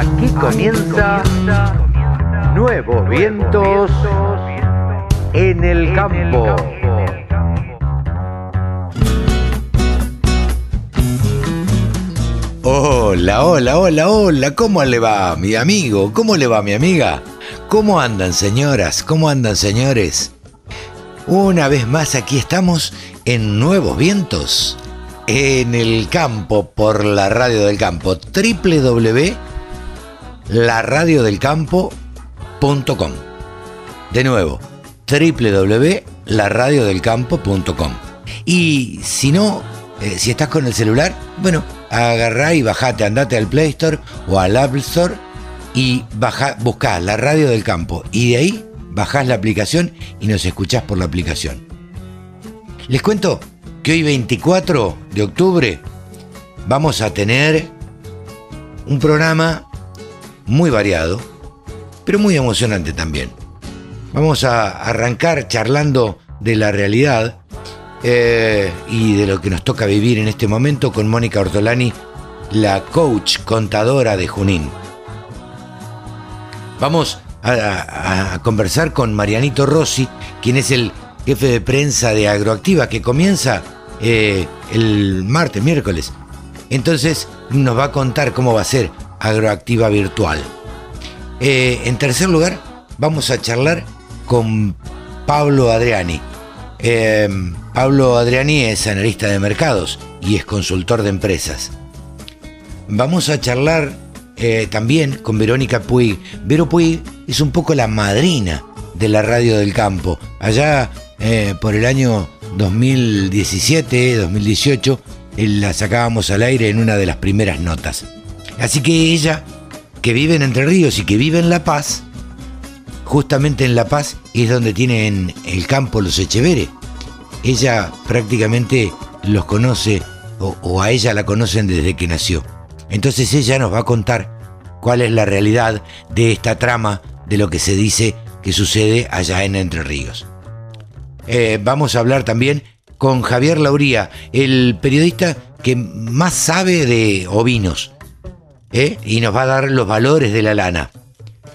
Aquí comienza Nuevos Vientos en el Campo. Hola, hola, hola, hola, ¿cómo le va mi amigo? ¿Cómo le va mi amiga? ¿Cómo andan señoras? ¿Cómo andan señores? Una vez más aquí estamos en Nuevos Vientos, en el campo, por la radio del campo, www.laradiodelcampo.com. De nuevo, www.laradiodelcampo.com. Y si no, eh, si estás con el celular, bueno, agarrá y bajate, andate al Play Store o al Apple Store y baja, buscá la radio del campo. Y de ahí bajás la aplicación y nos escuchás por la aplicación. Les cuento que hoy 24 de octubre vamos a tener un programa muy variado, pero muy emocionante también. Vamos a arrancar charlando de la realidad eh, y de lo que nos toca vivir en este momento con Mónica Ortolani, la coach contadora de Junín. Vamos a, conversar con Marianito Rossi, quien es el jefe de prensa de Agroactiva, que comienza eh, el martes, miércoles. Entonces nos va a contar cómo va a ser Agroactiva Virtual. Eh, en tercer lugar, vamos a charlar con Pablo Adriani. Eh, Pablo Adriani es analista de mercados y es consultor de empresas. Vamos a charlar también con Verónica Puig. Vero Puig es un poco la madrina de la radio del campo. Allá eh, por el año 2017, 2018, la sacábamos al aire en una de las primeras notas. Así que ella, que vive en Entre Ríos y que vive en La Paz, justamente en La Paz es donde tienen el campo los Echeveres. Ella prácticamente los conoce, o, o a ella la conocen desde que nació. Entonces ella nos va a contar cuál es la realidad de esta trama de lo que se dice que sucede allá en Entre Ríos. Eh, vamos a hablar también con Javier Lauría, el periodista que más sabe de ovinos, ¿eh? y nos va a dar los valores de la lana,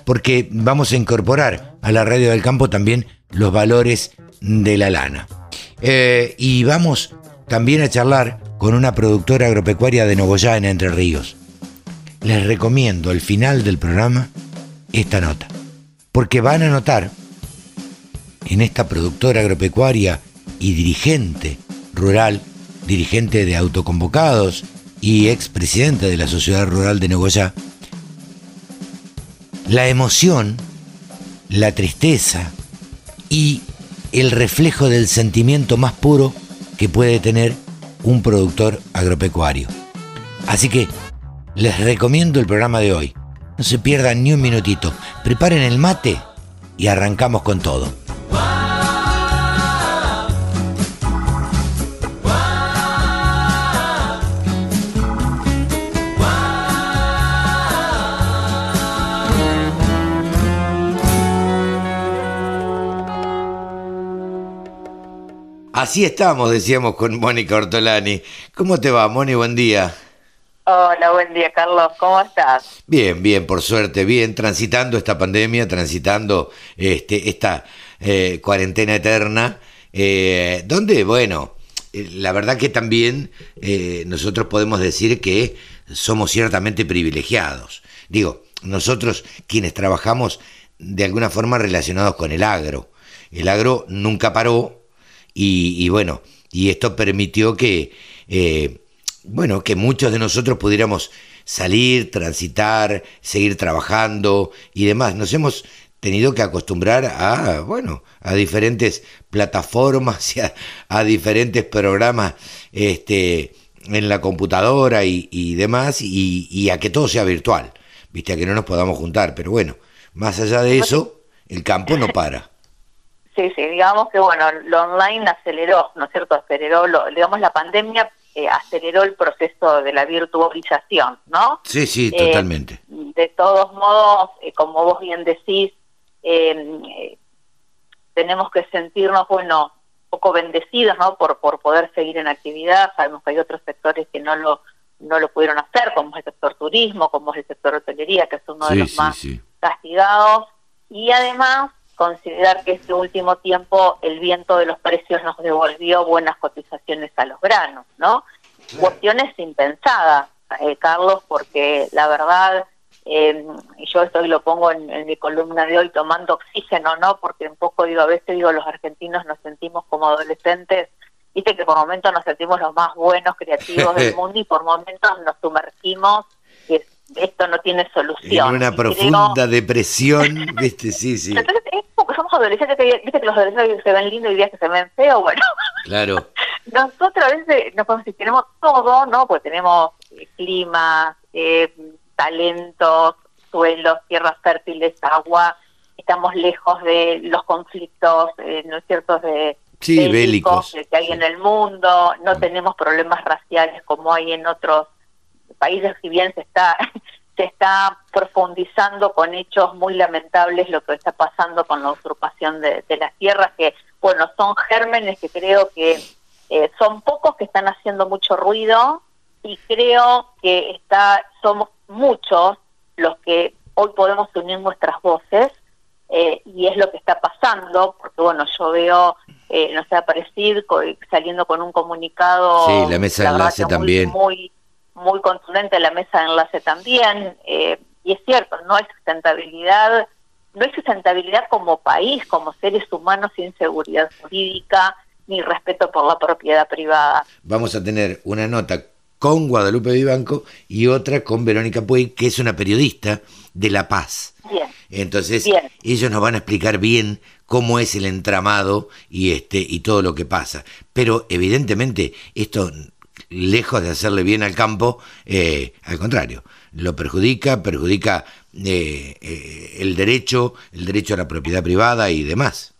porque vamos a incorporar a la radio del campo también los valores de la lana. Eh, y vamos también a charlar con una productora agropecuaria de Nogoyá en Entre Ríos. Les recomiendo al final del programa esta nota, porque van a notar en esta productora agropecuaria y dirigente rural, dirigente de autoconvocados y expresidente de la Sociedad Rural de Nogoyá, la emoción, la tristeza y el reflejo del sentimiento más puro que puede tener un productor agropecuario. Así que les recomiendo el programa de hoy. No se pierdan ni un minutito. Preparen el mate y arrancamos con todo. Así estamos, decíamos con Mónica Ortolani. ¿Cómo te va, Moni? Buen día. Hola, buen día, Carlos. ¿Cómo estás? Bien, bien, por suerte, bien, transitando esta pandemia, transitando este, esta eh, cuarentena eterna, eh, donde, bueno, eh, la verdad que también nosotros podemos decir que somos ciertamente privilegiados. Digo, nosotros quienes trabajamos de alguna forma relacionados con el agro. El agro nunca paró, y, bueno, y esto permitió que, eh, bueno, que muchos de nosotros pudiéramos salir, transitar, seguir trabajando y demás. Nos hemos tenido que acostumbrar a, bueno, a diferentes plataformas y a, diferentes programas este, en la computadora y, demás, y, y, a que todo sea virtual, viste, a que no nos podamos juntar. Pero bueno, más allá de eso, el campo no para. Sí, sí, digamos que bueno, lo online aceleró, ¿no es cierto? Aceleró, lo, digamos, la pandemia eh, aceleró el proceso de la virtualización, ¿no? Sí, sí, eh, totalmente. de todos modos, eh, como vos bien decís, tenemos que sentirnos, bueno, un poco bendecidos, ¿no? Por, por poder seguir en actividad. Sabemos que hay otros sectores que no lo no lo pudieron hacer, como es el sector turismo, como es el sector hotelería, que es uno de los más castigados, y además considerar que este último tiempo el viento de los precios nos devolvió buenas cotizaciones a los granos, ¿no? Cuestiones impensadas, eh, Carlos, porque la verdad, eh, yo esto lo pongo en, mi columna de hoy tomando oxígeno, ¿no? Porque un poco digo, a veces digo, los argentinos nos sentimos como adolescentes, viste que por momentos nos sentimos los más buenos, creativos del mundo y por momentos nos sumergimos que esto no tiene solución. En una profunda depresión, viste, sí, sí. Entonces es porque somos adolescentes, que, viste que los adolescentes se ven lindos y días que se ven feos, bueno. Claro. Nosotros a veces nos podemos decir, tenemos todo, ¿no? Pues tenemos eh, clima, eh, talentos, suelos, tierras fértiles, agua, estamos lejos de los conflictos, eh, ¿no es cierto?, de sí, bélicos, que hay en el mundo, no mm. tenemos problemas raciales como hay en otros países, si bien se está se está profundizando con hechos muy lamentables lo que está pasando con la usurpación de, las tierras, que, bueno, son gérmenes que creo que eh, son pocos que están haciendo mucho ruido y creo que está somos muchos los que hoy podemos unir nuestras voces eh, y es lo que está pasando, porque, bueno, yo veo, eh, no sé, aparecer saliendo con un comunicado. Sí, la mesa de enlace también. Muy, muy contundente la mesa de enlace también, eh, y es cierto, no hay sustentabilidad, no hay sustentabilidad como país, como seres humanos sin seguridad jurídica ni respeto por la propiedad privada. Vamos a tener una nota con Guadalupe Vivanco y otra con Verónica Puey, que es una periodista de La Paz. Bien. Entonces, ellos nos van a explicar bien cómo es el entramado y este y todo lo que pasa. Pero evidentemente esto lejos de hacerle bien al campo, eh, al contrario, lo perjudica, perjudica eh, eh, el derecho, el derecho a la propiedad privada y demás.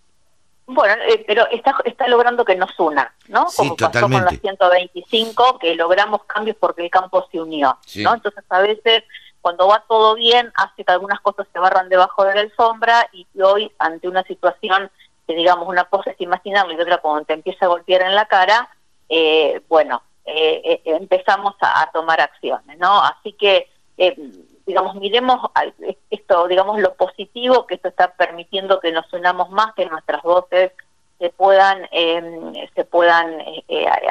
Bueno, pero está, está logrando que nos una, ¿no? Como pasó con la 125, que logramos cambios porque el campo se unió, ¿no? Entonces a veces cuando va todo bien hace que algunas cosas se barran debajo de la alfombra y hoy ante una situación que digamos una cosa es imaginable y otra cuando te empieza a golpear en la cara, bueno, eh, eh, empezamos a, tomar acciones, ¿no? Así que, eh, digamos, miremos esto, digamos, lo positivo que esto está permitiendo que nos unamos más, que nuestras voces se puedan, em, se puedan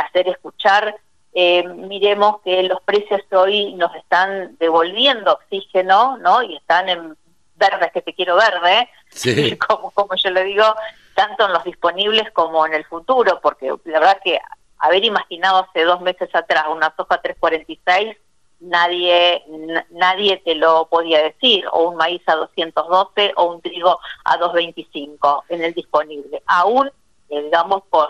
hacer escuchar. miremos que los precios hoy nos están devolviendo oxígeno, ¿no? Y están en verdes, que te quiero verde, como, como yo le digo, tanto en los disponibles como en el futuro, porque la verdad que haber imaginado hace dos meses atrás una soja 346, nadie, nadie te lo podía decir, o un maíz a 212 o un trigo a 225 en el disponible. Aún, eh, digamos, con,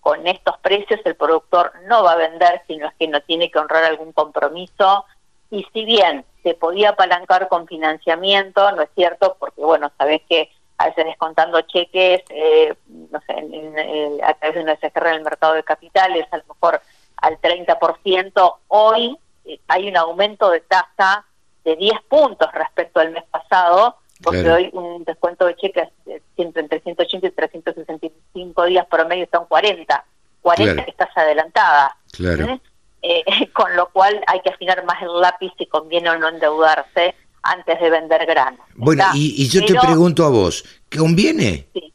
con estos precios el productor no va a vender, sino es que no tiene que honrar algún compromiso. Y si bien se podía apalancar con financiamiento, no es cierto, porque bueno, sabes que a veces descontando cheques, eh, no sé, a través de una SGR en el mercado de capitales, a lo mejor al 30%, hoy eh, hay un aumento de tasa de 10 puntos respecto al mes pasado, porque hoy un descuento de cheques entre 180 y 365 días promedio son 40, 40 que estás adelantada. Claro. ¿Eh? con lo cual hay que afinar más el lápiz si conviene o no endeudarse antes de vender grano. Bueno, y, yo te pregunto a vos, ¿conviene? Sí.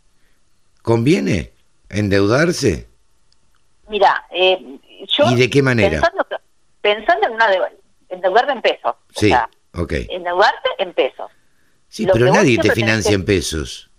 ¿Conviene endeudarse? Mira, eh, yo... ¿Y de qué manera? Pensando, en una endeudarte en pesos. Sí, ok. Endeudarte en pesos. Sí, pero nadie te financia en pesos.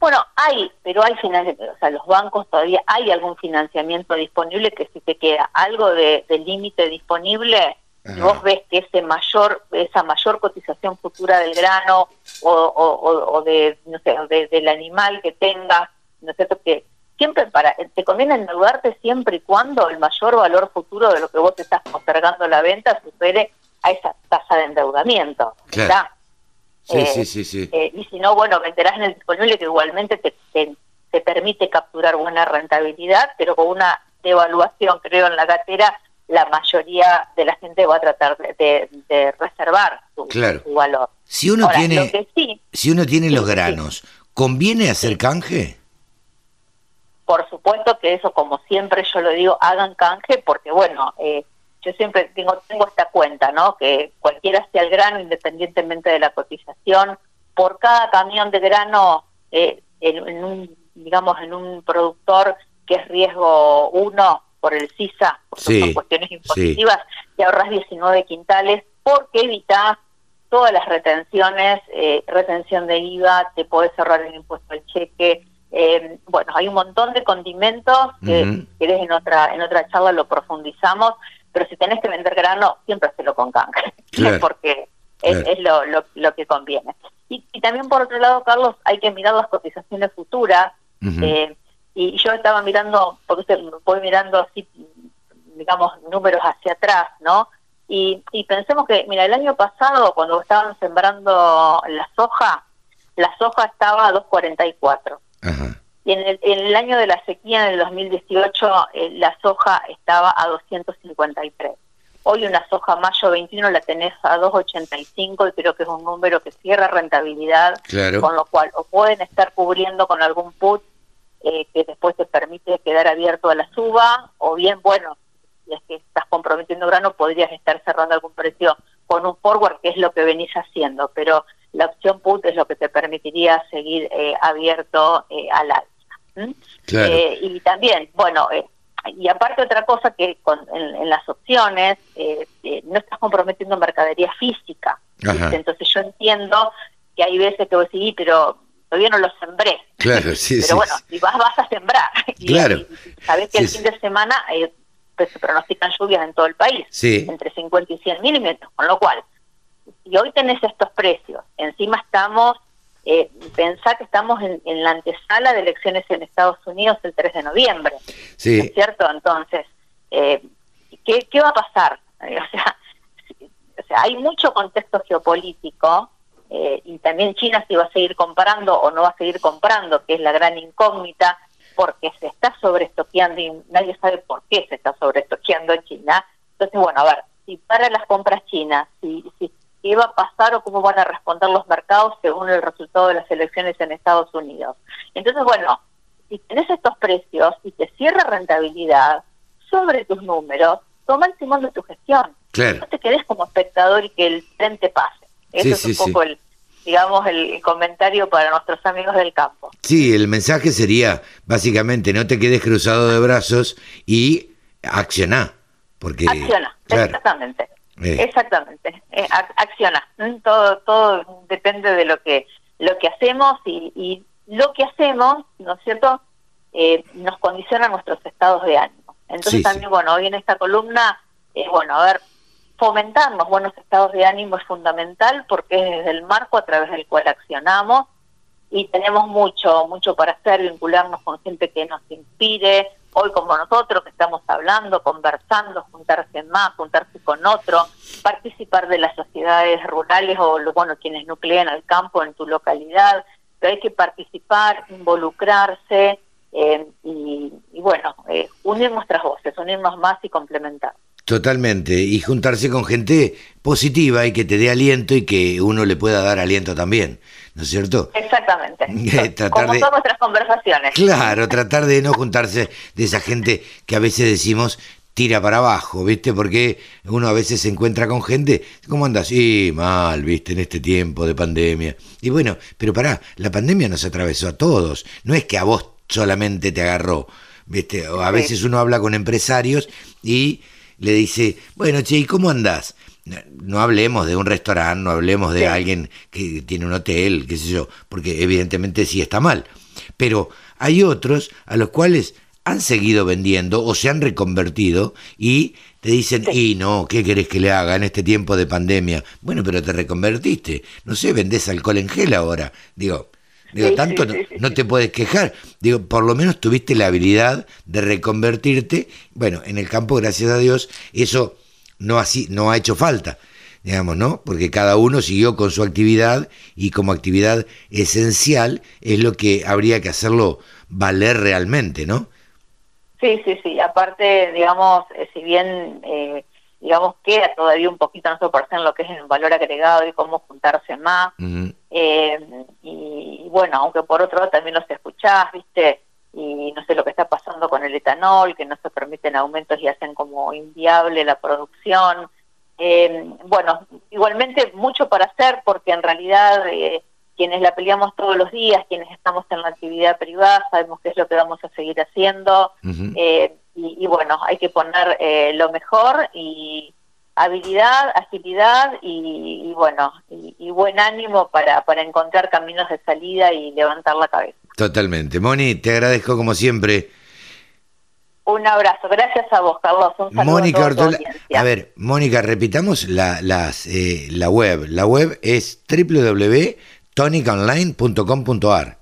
Bueno, hay, pero hay financiamiento, o sea, los bancos todavía hay algún financiamiento disponible que si te queda algo de límite disponible, y vos ves que ese mayor, esa mayor cotización futura del grano o, o, de, no sé, del animal que tengas, ¿no es cierto? Que siempre para, te conviene endeudarte siempre y cuando el mayor valor futuro de lo que vos estás postergando la venta supere a esa tasa de endeudamiento. Claro. Sí, sí, sí, sí. Eh, y si no, bueno, venderás en el disponible que igualmente te, te, te permite capturar buena rentabilidad, pero con una devaluación, creo, en la gatera la mayoría de la gente va a tratar de, reservar su, valor. Si uno tiene, si uno tiene los granos, ¿conviene hacer canje? Por supuesto que eso, como siempre yo lo digo, hagan canje porque, bueno, eh, yo siempre tengo, tengo esta cuenta, ¿no? Que cualquiera sea el grano, independientemente de la cotización, por cada camión de grano, eh, en, un, digamos, en un productor que es riesgo 1 por el CISA, por son cuestiones impositivas, te ahorras 19 quintales porque evitas todas las retenciones, eh, retención de IVA, te puedes cerrar el impuesto al cheque, eh, bueno, hay un montón de condimentos que en otra en otra charla lo profundizamos, pero si tenés que vender grano, siempre hazlo con canje, porque es, lo, lo, que conviene. Y, también por otro lado, Carlos, hay que mirar las cotizaciones futuras. eh, y yo estaba mirando, porque voy mirando así, digamos, números hacia atrás, ¿no? Y, y pensemos que, mira, el año pasado, cuando estaban sembrando la soja, la soja estaba a 2.44. Y en el, en el, año de la sequía, en el 2018, eh, la soja estaba a 253. Hoy una soja mayo 21 la tenés a 2.85 y creo que es un número que cierra rentabilidad, con lo cual o pueden estar cubriendo con algún put eh, que después te permite quedar abierto a la suba, o bien, bueno, si es que estás comprometiendo grano, podrías estar cerrando algún precio con un forward, que es lo que venís haciendo, pero la opción put es lo que te permitiría seguir eh, abierto eh, al alza. Eh, y también, bueno, y aparte otra cosa que con, en, las opciones no estás comprometiendo mercadería física. Entonces yo entiendo que hay veces que vos decís, pero todavía no lo sembré. Claro, sí, Pero bueno, si vas, vas a sembrar. Claro. sabes que el fin de semana pues, se pronostican lluvias en todo el país, entre 50 y 100 milímetros, con lo cual y hoy tenés estos precios, encima estamos, eh, pensá que estamos en, la antesala de elecciones en Estados Unidos el 3 de noviembre, sí. es cierto? Entonces, eh, ¿qué, ¿qué, va a pasar? o, sea, o sea, hay mucho contexto geopolítico eh, y también China si va a seguir comprando o no va a seguir comprando, que es la gran incógnita, porque se está sobreestoqueando y nadie sabe por qué se está sobreestoqueando en China. Entonces, bueno, a ver, si para las compras chinas, si, si qué va a pasar o cómo van a responder los mercados según el resultado de las elecciones en Estados Unidos. Entonces, bueno, si tenés estos precios y te cierra rentabilidad sobre tus números, toma el timón de tu gestión. No te quedes como espectador y que el tren te pase. Ese es un poco el digamos, el comentario para nuestros amigos del campo. Sí, el mensaje sería, básicamente, no te quedes cruzado de brazos y acciona. Porque, acciona, exactamente. Exactamente, eh, acciona. Todo, todo depende de lo que lo que hacemos y, lo que hacemos, ¿no es cierto? Eh, nos condiciona nuestros estados de ánimo. Entonces también, bueno, hoy en esta columna, eh, bueno, a ver, fomentar los buenos estados de ánimo es fundamental porque es desde el marco a través del cual accionamos y tenemos mucho, mucho para hacer, vincularnos con gente que nos inspire, hoy como nosotros que estamos hablando, conversando, juntarse más, juntarse con otro, participar de las sociedades rurales o bueno, quienes nuclean al campo en tu localidad, pero hay que participar, involucrarse eh, y, bueno, eh, unir nuestras voces, unirnos más y complementar. Totalmente, y juntarse con gente positiva y que te dé aliento y que uno le pueda dar aliento también, ¿no es cierto? Exactamente. Como son nuestras conversaciones. Claro, tratar de no juntarse de esa gente que a veces decimos tira para abajo, ¿viste? Porque uno a veces se encuentra con gente, ¿cómo andas? Sí, mal, ¿viste? En este tiempo de pandemia. Y bueno, pero pará, la pandemia nos atravesó a todos, no es que a vos solamente te agarró, ¿viste? a veces uno habla con empresarios y le dice, bueno, che, ¿y cómo andás? No hablemos de un restaurante, no hablemos de alguien que tiene un hotel, qué sé yo, porque evidentemente sí está mal. Pero hay otros a los cuales han seguido vendiendo o se han reconvertido y te dicen, y no, ¿qué querés que le haga en este tiempo de pandemia? Bueno, pero te reconvertiste, no sé, vendés alcohol en gel ahora. Digo, Digo, tanto no, te puedes quejar. Digo, por lo menos tuviste la habilidad de reconvertirte. Bueno, en el campo, gracias a Dios, eso no, así, no ha hecho falta, digamos, ¿no? Porque cada uno siguió con su actividad y como actividad esencial es lo que habría que hacerlo valer realmente, ¿no? Sí, sí, sí. Aparte, digamos, eh, si bien... Eh, digamos, queda todavía un poquito no por en lo que es el valor agregado y cómo juntarse más. Eh, y, bueno, aunque por otro lado también los escuchás, ¿viste? Y no sé lo que está pasando con el etanol, que no se permiten aumentos y hacen como inviable la producción. Eh, bueno, igualmente mucho para hacer porque en realidad eh, quienes la peleamos todos los días, quienes estamos en la actividad privada, sabemos qué es lo que vamos a seguir haciendo. Y, y, bueno, hay que poner lo mejor y habilidad, agilidad y, bueno, y, buen ánimo para, para encontrar caminos de salida y levantar la cabeza. Totalmente. Moni, te agradezco como siempre. Un abrazo, gracias a vos, Carlos. Un saludo Mónica a, a ver, Mónica, repitamos la, las, eh, la web. La web es www.toniconline.com.ar.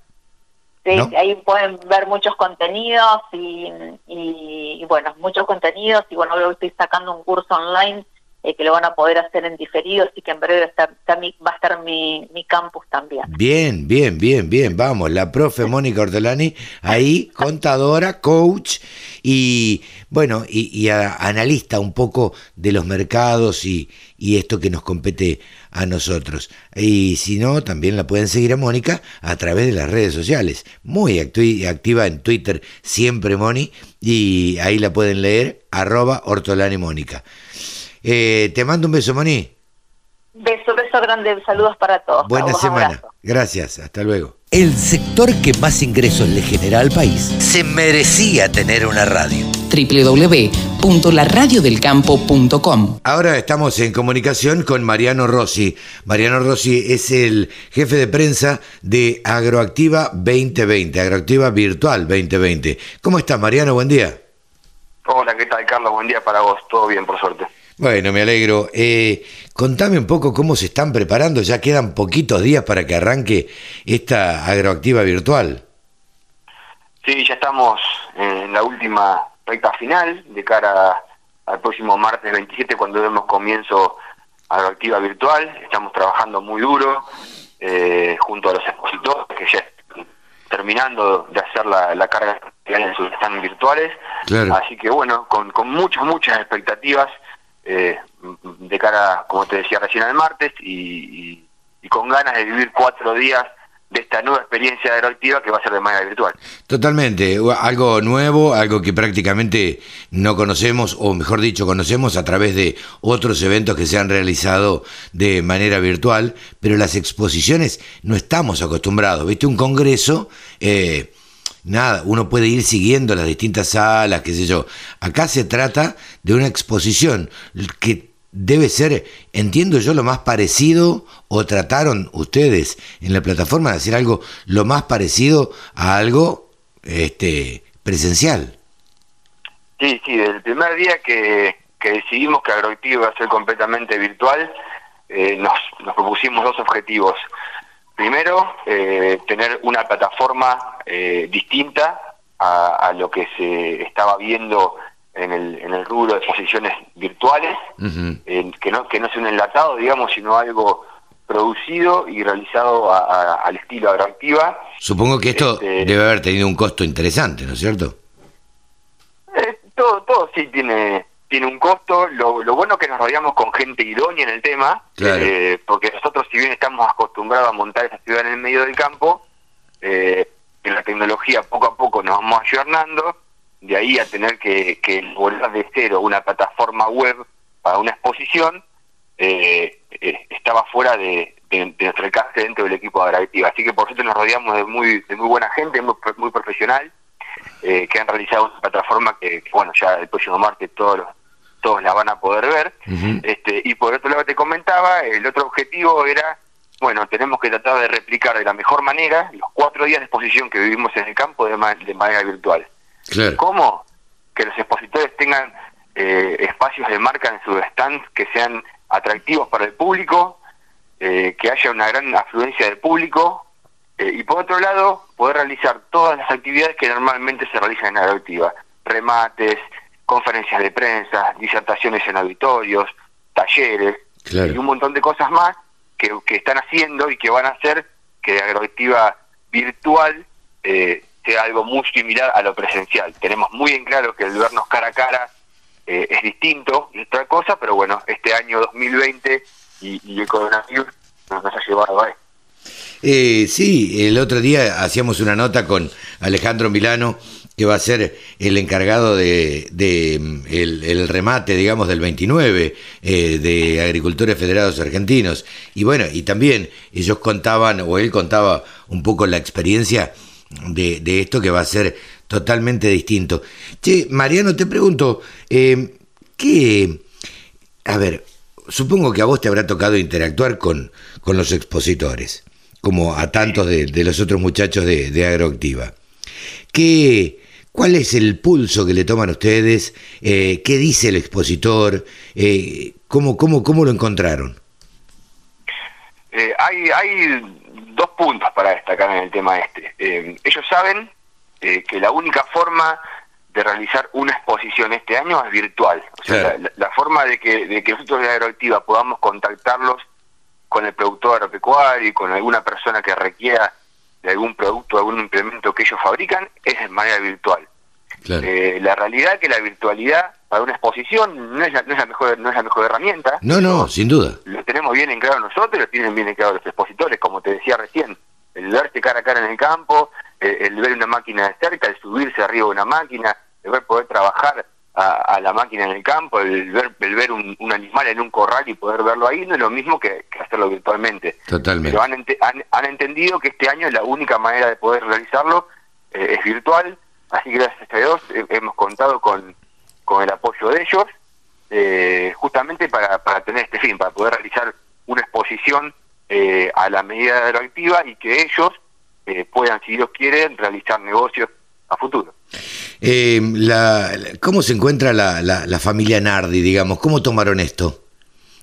Sí, ahí pueden ver muchos contenidos y, y, bueno, muchos contenidos y bueno, luego estoy sacando un curso online eh, que lo van a poder hacer en diferido, así que en breve está, va a estar mi, mi, campus también. Bien, bien, bien, bien, vamos, la profe Mónica Ortolani, ahí, contadora, coach y bueno, y, analista un poco de los mercados y, y esto que nos compete a nosotros. Y si no, también la pueden seguir a Mónica a través de las redes sociales. Muy activa en Twitter, siempre Moni, y ahí la pueden leer, arroba Ortolani Mónica. Eh, te mando un beso, Moni. Beso, beso grande, saludos para todos. Buena semana. Gracias, hasta luego. El sector que más ingresos le genera al país se merecía tener una radio www.laradiodelcampo.com Ahora estamos en comunicación con Mariano Rossi. Mariano Rossi es el jefe de prensa de Agroactiva 2020, Agroactiva Virtual 2020. ¿Cómo estás, Mariano? Buen día. Hola, ¿qué tal, Carlos? Buen día para vos. Todo bien, por suerte. Bueno, me alegro. Eh, contame un poco cómo se están preparando. Ya quedan poquitos días para que arranque esta agroactiva virtual. Sí, ya estamos en la última recta final de cara al próximo martes 27 cuando demos comienzo agroactiva virtual. Estamos trabajando muy duro eh, junto a los expositores que ya están terminando de hacer la, carga en sus stands virtuales. Así que bueno, con, con muchas, muchas expectativas eh, de cara, como te decía recién, al martes y, con ganas de vivir cuatro días de esta nueva experiencia aeroactiva que va a ser de manera virtual. Totalmente, algo nuevo, algo que prácticamente no conocemos, o mejor dicho, conocemos a través de otros eventos que se han realizado de manera virtual, pero las exposiciones no estamos acostumbrados. ¿Viste? Un congreso... Eh, nada, uno puede ir siguiendo las distintas salas, qué sé yo. Acá se trata de una exposición que debe ser, entiendo yo, lo más parecido, o trataron ustedes en la plataforma de hacer algo lo más parecido a algo este, presencial. Sí, sí, el primer día que, decidimos que Agroactivo iba a ser completamente virtual, eh, nos, nos propusimos dos objetivos. Primero, eh, tener una plataforma eh, distinta a, lo que se estaba viendo en el, en el rubro de exposiciones virtuales, que, no, que no sea un enlatado, digamos, sino algo producido y realizado al estilo agroactiva. Supongo que esto este, debe haber tenido un costo interesante, ¿no es cierto? Eh, todo, todo sí tiene tiene un costo. Lo, lo, bueno que nos rodeamos con gente idónea en el tema, eh, porque nosotros, si bien estamos acostumbrados a montar esa ciudad en el medio del campo, eh, en la tecnología poco a poco nos vamos ayornando, de ahí a tener que, que volar de cero una plataforma web para una exposición, eh, eh estaba fuera de, de, nuestro alcance dentro del equipo de Agravectiva. Así que por suerte nos rodeamos de muy, de muy buena gente, muy, muy profesional, eh, que han realizado una plataforma que, bueno, ya el próximo martes todos los todos la van a poder ver. este, y por otro lado te comentaba, el otro objetivo era, bueno, tenemos que tratar de replicar de la mejor manera los cuatro días de exposición que vivimos en el campo de, de manera virtual. ¿Cómo? Que los expositores tengan eh, espacios de marca en sus stands que sean atractivos para el público, eh, que haya una gran afluencia del público, eh, y por otro lado, poder realizar todas las actividades que normalmente se realizan en la activa, remates, conferencias de prensa, disertaciones en auditorios, talleres y un montón de cosas más que, están haciendo y que van a hacer que la agroactiva virtual eh, sea algo muy similar a lo presencial. Tenemos muy en claro que el vernos cara a cara eh, es distinto y otra cosa, pero bueno, este año 2020 y, y el coronavirus nos, ha llevado a esto. Eh, sí, el otro día hacíamos una nota con Alejandro Milano, que va a ser el encargado de, el, remate, digamos, del 29 eh, de Agricultores Federados Argentinos. Y bueno, y también ellos contaban, o él contaba un poco la experiencia de, esto que va a ser totalmente distinto. Che, Mariano, te pregunto, eh, ¿qué... A ver, supongo que a vos te habrá tocado interactuar con, con los expositores, como a tantos de, los otros muchachos de, Agroactiva. ¿Qué, ¿Cuál es el pulso que le toman ustedes? Eh, ¿Qué dice el expositor? Eh, ¿cómo, cómo, ¿Cómo lo encontraron? Eh, hay, hay dos puntos para destacar en el tema este. ellos saben que la única forma de realizar una exposición este año es virtual. O sea, la, forma de que, de que nosotros de Agroactiva podamos contactarlos con el productor agropecuario y con alguna persona que requiera de algún producto, algún implemento que ellos fabrican, es de manera virtual. Eh, la realidad es que la virtualidad para una exposición no es la, no es la mejor no es la mejor herramienta. No, no, sin duda. Lo tenemos bien en claro nosotros, lo tienen bien en claro los expositores, como te decía recién. El verte cara a cara en el campo, eh, el ver una máquina de cerca, el subirse arriba de una máquina, el ver poder trabajar a, la máquina en el campo, el ver, el ver un, animal en un corral y poder verlo ahí no es lo mismo que, hacerlo virtualmente. Totalmente. Pero han, han, entendido que este año la única manera de poder realizarlo eh, es virtual, así que gracias a Dios eh, hemos contado con, con el apoyo de ellos, eh, justamente para, para tener este fin, para poder realizar una exposición a la medida de activa y que ellos puedan, si Dios quiere, realizar negocios a futuro. Eh, la, ¿Cómo se encuentra la, la, familia Nardi, digamos? ¿Cómo tomaron esto?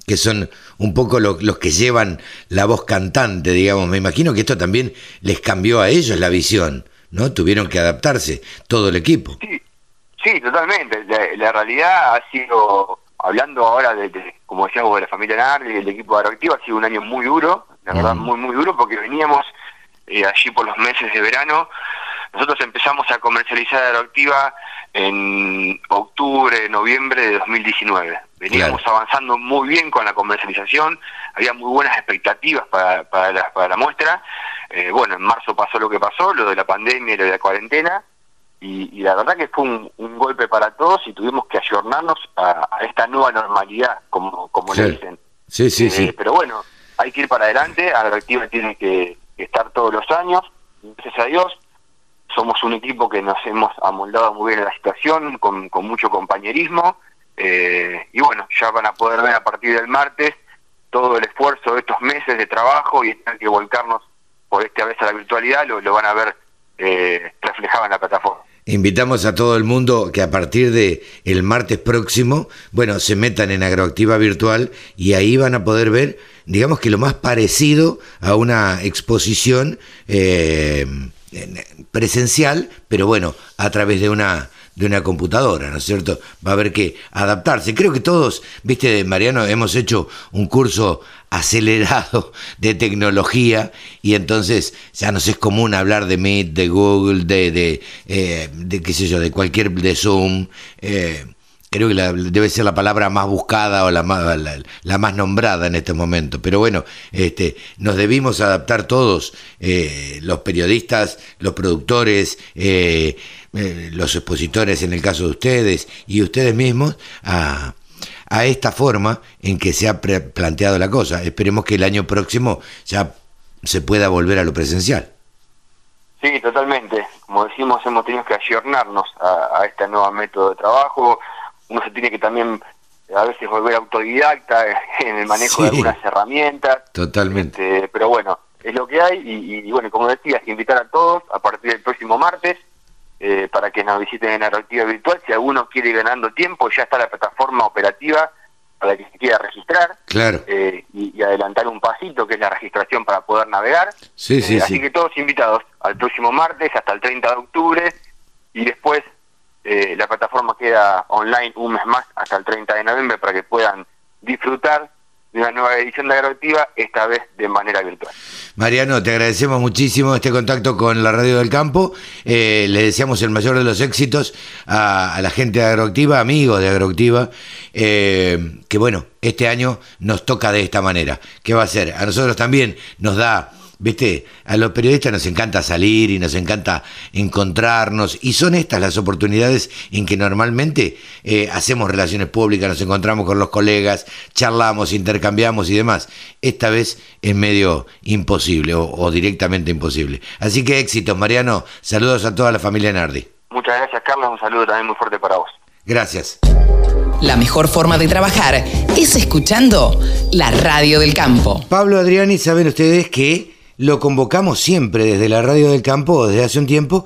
Que son un poco los que llevan la voz cantante, digamos. Me imagino que esto también les cambió a ellos la visión, ¿no? Tuvieron que adaptarse, todo el equipo. Sí, sí totalmente. La, realidad ha sido, hablando ahora de, como decíamos, de la familia Nardi, del equipo de ha sido un año muy duro, la verdad, muy, muy duro, porque veníamos eh, allí por los meses de verano nosotros empezamos a comercializar Aeroactiva en octubre, noviembre de 2019. Veníamos avanzando muy bien con la comercialización, había muy buenas expectativas para, para, la, para la muestra. Eh, bueno, en marzo pasó lo que pasó, lo de la pandemia y lo de la cuarentena, y, la verdad que fue un, golpe para todos y tuvimos que ayornarnos a, esta nueva normalidad, como, como le dicen. Sí, sí, sí. Eh, pero bueno, hay que ir para adelante, Aeroactiva tiene que estar todos los años, gracias a Dios, somos un equipo que nos hemos amoldado muy bien en la situación, con, mucho compañerismo, eh, y bueno, ya van a poder ver a partir del martes todo el esfuerzo de estos meses de trabajo y tener que volcarnos por esta vez a la virtualidad, lo, van a ver eh, reflejado en la plataforma. Invitamos a todo el mundo que a partir de el martes próximo, bueno, se metan en Agroactiva Virtual y ahí van a poder ver, digamos que lo más parecido a una exposición eh, presencial, pero bueno, a través de una de una computadora, ¿no es cierto? Va a haber que adaptarse. Creo que todos, viste, Mariano, hemos hecho un curso acelerado de tecnología y entonces ya nos es común hablar de Meet, de Google, de, de, eh, de qué sé yo, de cualquier, de Zoom. Eh, creo que debe ser la palabra más buscada o la más, la, más nombrada en este momento. Pero bueno, este, nos debimos adaptar todos, eh, los periodistas, los productores, eh, eh, los expositores en el caso de ustedes y ustedes mismos, a, a esta forma en que se ha planteado la cosa. Esperemos que el año próximo ya se pueda volver a lo presencial. Sí, totalmente. Como decimos, hemos tenido que ayornarnos a, a este nuevo método de trabajo uno se tiene que también a veces volver autodidacta en el manejo de algunas herramientas. Totalmente. Este, pero bueno, es lo que hay y, bueno, como decías, invitar a todos a partir del próximo martes eh, para que nos visiten en Narrativa Virtual. Si alguno quiere ir ganando tiempo, ya está la plataforma operativa para que se quiera registrar claro. Eh, y, adelantar un pasito que es la registración para poder navegar. Sí, sí, eh, así que todos invitados al próximo martes hasta el 30 de octubre y después eh, la plataforma queda online un mes más hasta el 30 de noviembre para que puedan disfrutar de una nueva edición de Agroactiva, esta vez de manera virtual. Mariano, te agradecemos muchísimo este contacto con la Radio del Campo. Eh, le deseamos el mayor de los éxitos a, la gente de Agroactiva, amigos de Agroactiva, eh, que bueno, este año nos toca de esta manera. ¿Qué va a ser? A nosotros también nos da viste, a los periodistas nos encanta salir y nos encanta encontrarnos y son estas las oportunidades en que normalmente eh, hacemos relaciones públicas, nos encontramos con los colegas, charlamos, intercambiamos y demás. Esta vez es medio imposible o, directamente imposible. Así que éxitos, Mariano. Saludos a toda la familia Nardi. Muchas gracias, Carlos. Un saludo también muy fuerte para vos. Gracias. La mejor forma de trabajar es escuchando la radio del campo. Pablo Adriani, saben ustedes que lo convocamos siempre desde la radio del campo, desde hace un tiempo,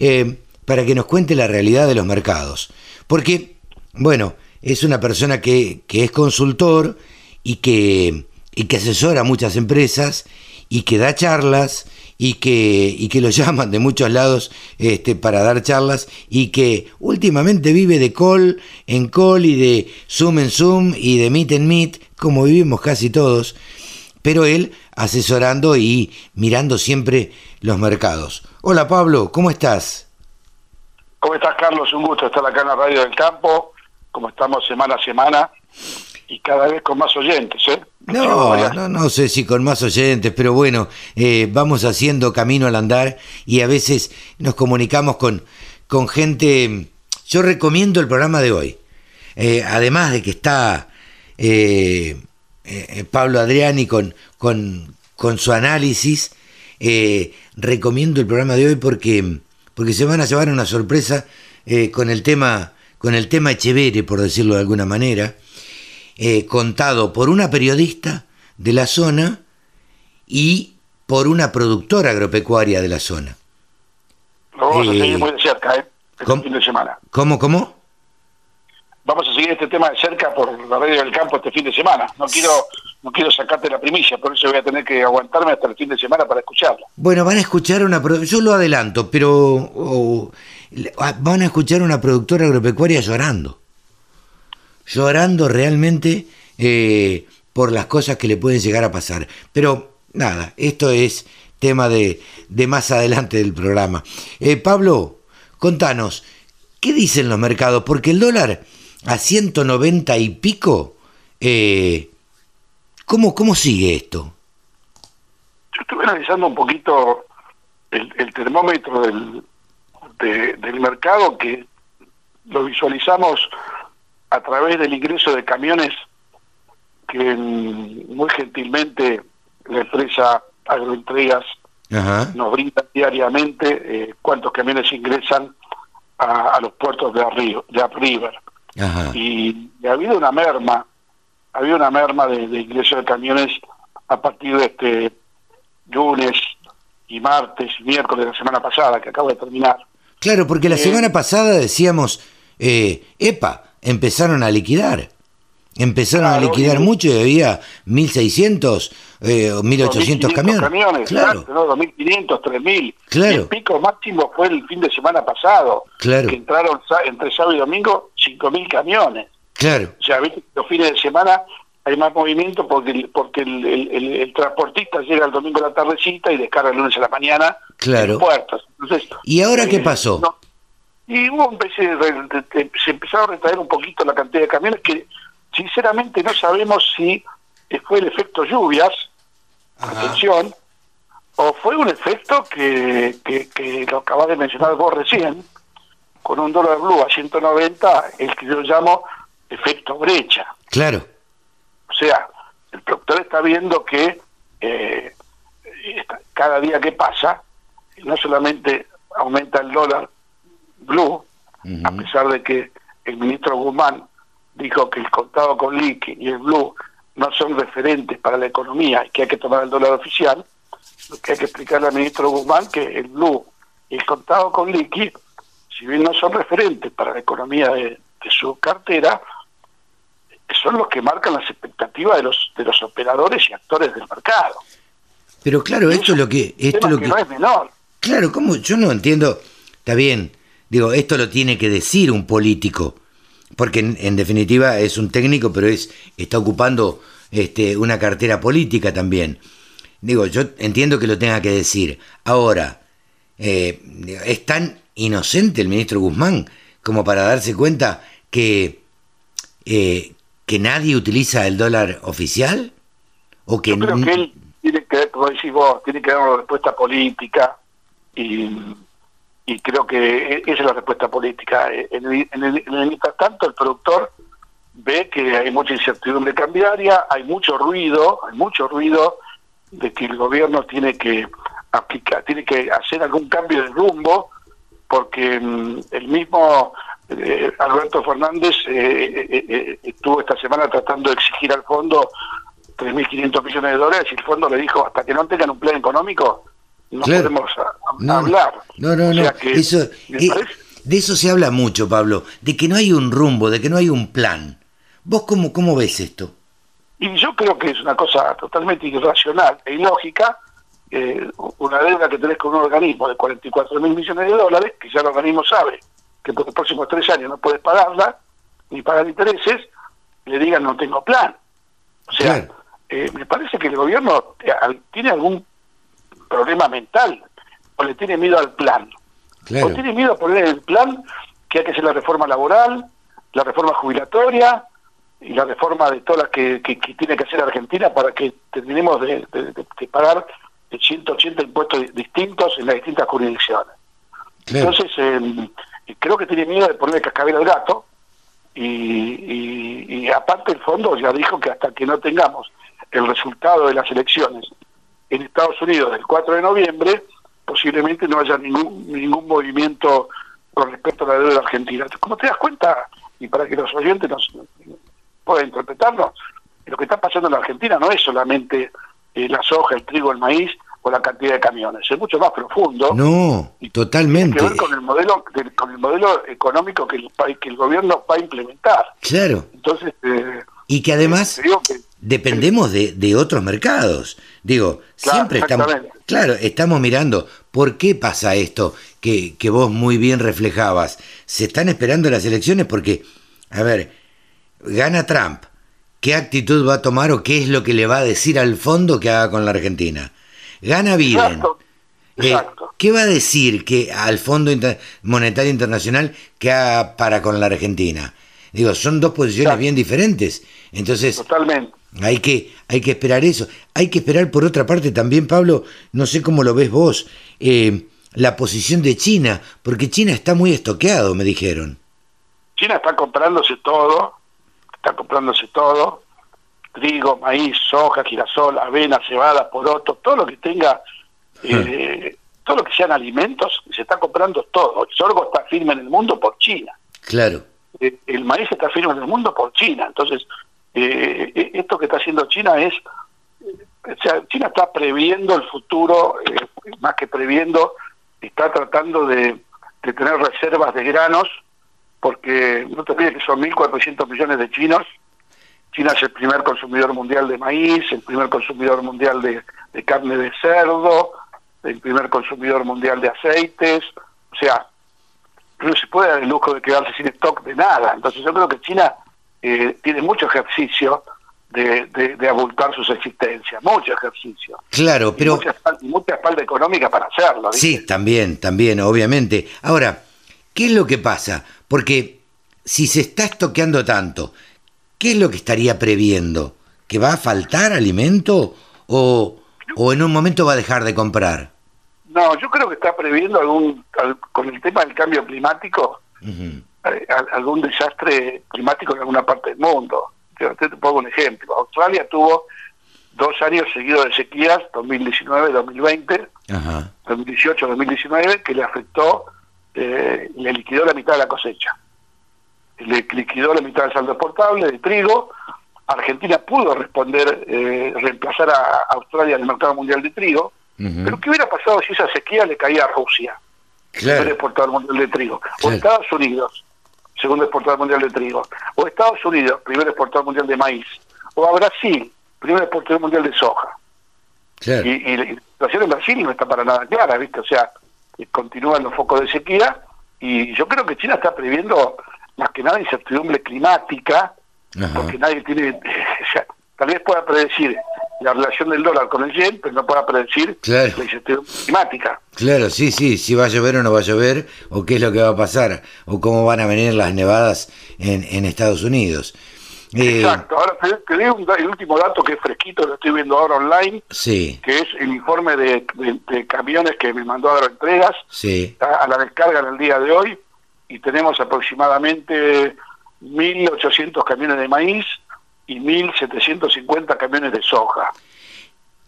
eh, para que nos cuente la realidad de los mercados. Porque, bueno, es una persona que, que es consultor y que, y que asesora a muchas empresas y que da charlas y que, y que lo llaman de muchos lados este, para dar charlas y que últimamente vive de call en call y de zoom en zoom y de meet en meet, como vivimos casi todos, pero él asesorando y mirando siempre los mercados. Hola Pablo, ¿cómo estás? ¿Cómo estás Carlos? Un gusto estar acá en la Radio del Campo, como estamos semana a semana y cada vez con más oyentes, ¿eh? No, no, no sé si con más oyentes, pero bueno, eh, vamos haciendo camino al andar y a veces nos comunicamos con, con gente. Yo recomiendo el programa de hoy. Eh, además de que está eh, Pablo Adriani con, con, con su análisis, recomiendo el programa de hoy porque, porque se van a llevar una sorpresa con el tema con el tema Echevere, por decirlo de alguna manera. Eh, contado por una periodista de la zona y por una productora agropecuaria de la zona. Lo vamos a seguir muy de cerca, ¿eh? Este fin de semana. ¿Cómo, cómo? Vamos a seguir este tema de cerca por la radio del campo este fin de semana. No quiero no quiero sacarte la primicia, por eso voy a tener que aguantarme hasta el fin de semana para escucharla. Bueno, van a escuchar una... Yo lo adelanto, pero van a escuchar una productora agropecuaria llorando llorando realmente eh, por las cosas que le pueden llegar a pasar. Pero nada, esto es tema de, de más adelante del programa. Eh, Pablo, contanos, ¿qué dicen los mercados? Porque el dólar a 190 y pico, eh, ¿cómo, ¿cómo sigue esto? Yo estuve analizando un poquito el, termómetro del, del mercado que lo visualizamos a través del ingreso de camiones que muy gentilmente la empresa Agroentregas nos brinda diariamente eh, cuántos camiones ingresan a, los puertos de, Río, de River. Y, ha habido una merma, ha habido una merma de, ingreso de camiones a partir de este lunes y martes y miércoles de la semana pasada, que acabo de terminar. Claro, porque la eh, semana pasada decíamos, eh, EPA, empezaron a liquidar. Empezaron a liquidar mucho y había 1.600 eh, o 1.800 camiones. camiones. Claro, no, 2.500, 3.000. Claro. el pico máximo fue el fin de semana pasado. Claro. Que entraron entre sábado y domingo 5.000 camiones. Claro. O sea, ¿viste? los fines de semana hay más movimiento porque porque el, transportista llega el domingo a la tardecita y descarga el lunes a la mañana claro. en puertos. Entonces, ¿Y ahora qué eh, pasó? Y hubo un se empezó a retraer un poquito la cantidad de camiones que sinceramente no sabemos si fue el efecto lluvias, atención, o fue un efecto que, que, lo acabas de mencionar vos recién, con un dólar blue a 190, el que yo llamo efecto brecha. Claro. O sea, el productor está viendo que eh, cada día que pasa, no solamente aumenta el dólar Blue, a pesar de que el ministro Guzmán dijo que el contado con liqui y el Blue no son referentes para la economía y que hay que tomar el dólar oficial, lo que hay que explicarle al ministro Guzmán que el Blue y el contado con liqui, si bien no son referentes para la economía de, su cartera, son los que marcan las expectativas de los de los operadores y actores del mercado. Pero claro, esto es lo que esto lo que, no es menor. Claro, como yo no entiendo, está bien, Digo, esto lo tiene que decir un político, porque en, definitiva es un técnico, pero es está ocupando este, una cartera política también. Digo, yo entiendo que lo tenga que decir. Ahora, eh, es tan inocente el ministro Guzmán como para darse cuenta que, eh, que nadie utiliza el dólar oficial. ¿O que, yo creo que él tiene que, como decís vos, tiene que dar una respuesta política y, y creo que e, esa es la respuesta política. En el, en el, mientras tanto, el productor ve que hay mucha incertidumbre cambiaria, hay mucho ruido, hay mucho ruido de que el gobierno tiene que aplicar, tiene que hacer algún cambio de rumbo, porque mm, el mismo eh, Alberto Fernández eh, eh, estuvo esta semana tratando de exigir al fondo 3.500 millones de dólares y el fondo le dijo, hasta que no tengan un plan económico, no podemos hablar. No, no, no. eso, de eso se habla mucho, Pablo, de que no hay un rumbo, de que no hay un plan. ¿Vos cómo, cómo ves esto? Y yo creo que es una cosa totalmente irracional e ilógica, una deuda que tenés con un organismo de 44 mil millones de dólares, que ya el organismo sabe que por los próximos tres años no puedes pagarla, ni pagar intereses, le digan no tengo plan. O sea, eh, me parece que el gobierno tiene algún problema mental, o le tiene miedo al plan. O tiene miedo a poner el plan que hay que hacer la reforma laboral, la reforma jubilatoria y la reforma de todas las que, tiene que hacer Argentina para que terminemos de, pagar 180 impuestos distintos en las distintas jurisdicciones. Entonces, eh, creo que tiene miedo de ponerle cascabel al gato y, aparte el fondo ya dijo que hasta que no tengamos el resultado de las elecciones en Estados Unidos del 4 de noviembre, posiblemente no haya ningún, ningún movimiento con respecto a la deuda argentina. Como te das cuenta, y para que los oyentes nos puedan interpretarnos, lo que está pasando en la Argentina no es solamente eh, la soja, el trigo, el maíz, la cantidad de camiones, es mucho más profundo. No, totalmente. Tiene que ver con el modelo, con el modelo económico que el, que el gobierno va a implementar. Claro. Entonces, eh, y que además dependemos de, de, otros mercados. Digo, siempre estamos, claro, estamos mirando por qué pasa esto que, que vos muy bien reflejabas. Se están esperando las elecciones porque, a ver, gana Trump. ¿Qué actitud va a tomar o qué es lo que le va a decir al fondo que haga con la Argentina? Gana Biden. Eh, ¿Qué va a decir que al Fondo Monetario Internacional que haga para con la Argentina? Digo, son dos posiciones bien diferentes. Entonces, Totalmente. Hay que, hay que esperar eso. Hay que esperar por otra parte también, Pablo, no sé cómo lo ves vos, eh, la posición de China, porque China está muy estoqueado, me dijeron. China está comprándose todo, está comprándose todo, trigo, maíz, soja, girasol, avena, cebada, poroto, todo lo que tenga, eh, todo lo que sean alimentos, se está comprando todo. El sorgo está firme en el mundo por China. Claro. Eh, el maíz está firme en el mundo por China. Entonces, eh, esto que está haciendo China es, o sea, China está previendo el futuro, más que previendo, está tratando de, de tener reservas de granos, porque no te olvides que son 1.400 millones de chinos China es el primer consumidor mundial de maíz, el primer consumidor mundial de, carne de cerdo, el primer consumidor mundial de aceites, o sea, no se puede dar el lujo de quedarse sin stock de nada. Entonces yo creo que China eh, tiene mucho ejercicio de, de, abultar sus existencias, mucho ejercicio. Claro, pero... Y mucha, espalda, económica para hacerlo. Sí, también, también, obviamente. Ahora, ¿qué es lo que pasa? Porque si se está estoqueando tanto, ¿qué es lo que estaría previendo? ¿Que va a faltar alimento o, o en un momento va a dejar de comprar? No, yo creo que está previendo algún, con el tema del cambio climático, eh, algún desastre climático en alguna parte del mundo. Te, te pongo un ejemplo. Australia tuvo dos años seguidos de sequías, 2019-2020, 2018-2019, que le afectó, eh, le liquidó la mitad de la cosecha le liquidó la mitad del saldo exportable de trigo. Argentina pudo responder, eh, reemplazar a Australia en el mercado mundial de trigo. Pero ¿qué hubiera pasado si esa sequía le caía a Rusia, primer exportador mundial de trigo? O Estados Unidos, segundo exportador mundial de trigo. O Estados Unidos, primer exportador mundial de maíz. O a Brasil, primer exportador mundial de soja. Y, la situación en Brasil no está para nada clara, ¿viste? O sea, continúan los focos de sequía y yo creo que China está previendo más que nada incertidumbre climática, porque nadie tiene, tal vez pueda predecir la relación del dólar con el yen, pero no pueda predecir la incertidumbre climática. Claro, sí, sí, si va a llover o no va a llover, o qué es lo que va a pasar, o cómo van a venir las nevadas en, en Estados Unidos. Eh, Exacto, ahora te, digo el último dato que es fresquito, lo estoy viendo ahora online, sí. que es el informe de, camiones que me mandó Agroentregas sí. a, a la descarga en el día de hoy, y tenemos aproximadamente 1.800 camiones de maíz y 1.750 camiones de soja.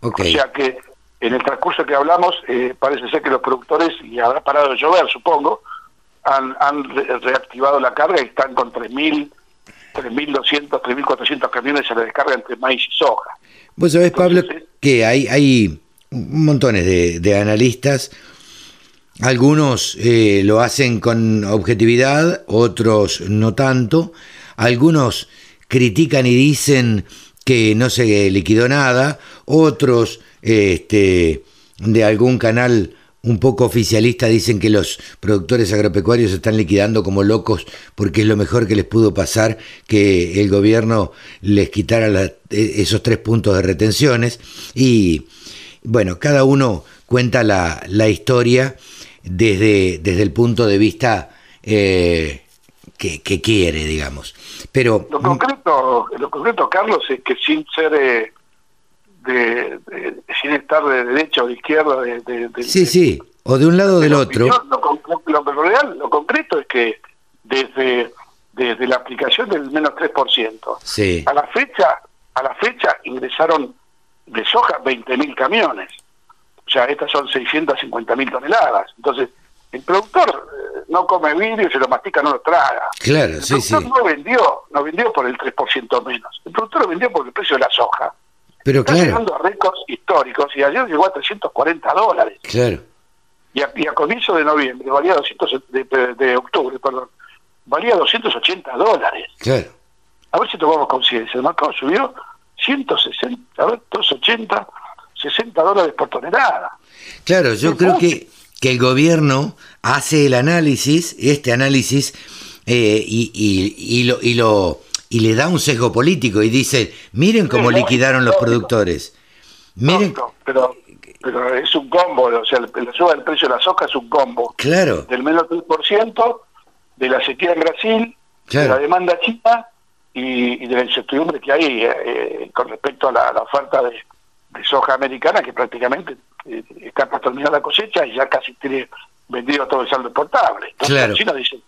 O sea que en el transcurso que hablamos, eh, parece ser que los productores, y habrá parado de llover, supongo, han, reactivado la carga y están con 3.000, 3.200, 3.400 camiones a la descarga entre maíz y soja. Vos sabés, Pablo, que hay, hay montones de, de analistas algunos eh, lo hacen con objetividad, otros no tanto. Algunos critican y dicen que no se liquidó nada, otros este, de algún canal un poco oficialista dicen que los productores agropecuarios están liquidando como locos porque es lo mejor que les pudo pasar que el gobierno les quitara e, esos tres puntos de retenciones. Y bueno, cada uno cuenta la, la historia desde, desde el punto de vista eh, que, quiere, digamos. Pero lo concreto, lo concreto, Carlos, es que sin ser eh, de, sin estar de derecha o de izquierda, de, sí, sí, o de un lado o del otro. lo, real, lo concreto es que desde desde la aplicación del menos 3%, sí. a la fecha a la fecha ingresaron de soja 20.000 camiones. O sea, estas son 650 mil toneladas. Entonces, el productor eh, no come vidrio, se lo mastica, no lo traga. Claro, el sí, sí. no vendió, no vendió por el 3% menos. El productor lo vendió por el precio de la soja. Pero Está llegando a récords históricos y ayer llegó a 340 dólares. Claro. Y a, y a comienzo de noviembre, valía 200, de, de, octubre, perdón, valía 280 dólares. Claro. A ver si tomamos conciencia. El mercado subió 160, a ver, 280 60 dólares por tonelada. Claro, yo creo que, que el gobierno hace el análisis, este análisis, eh, y, y, lo, y, lo, y le da un sesgo político y dice, miren cómo liquidaron los productores. Miren... pero, pero es un combo, o sea, la suba del precio de la soja es un combo. Claro. Del menos 3%, de la sequía en Brasil, de la demanda china y, de la incertidumbre que hay eh, con respecto a la oferta de, de soja americana que prácticamente eh, está para terminar la cosecha y ya casi tiene vendido todo el saldo exportable. Entonces claro. China dice,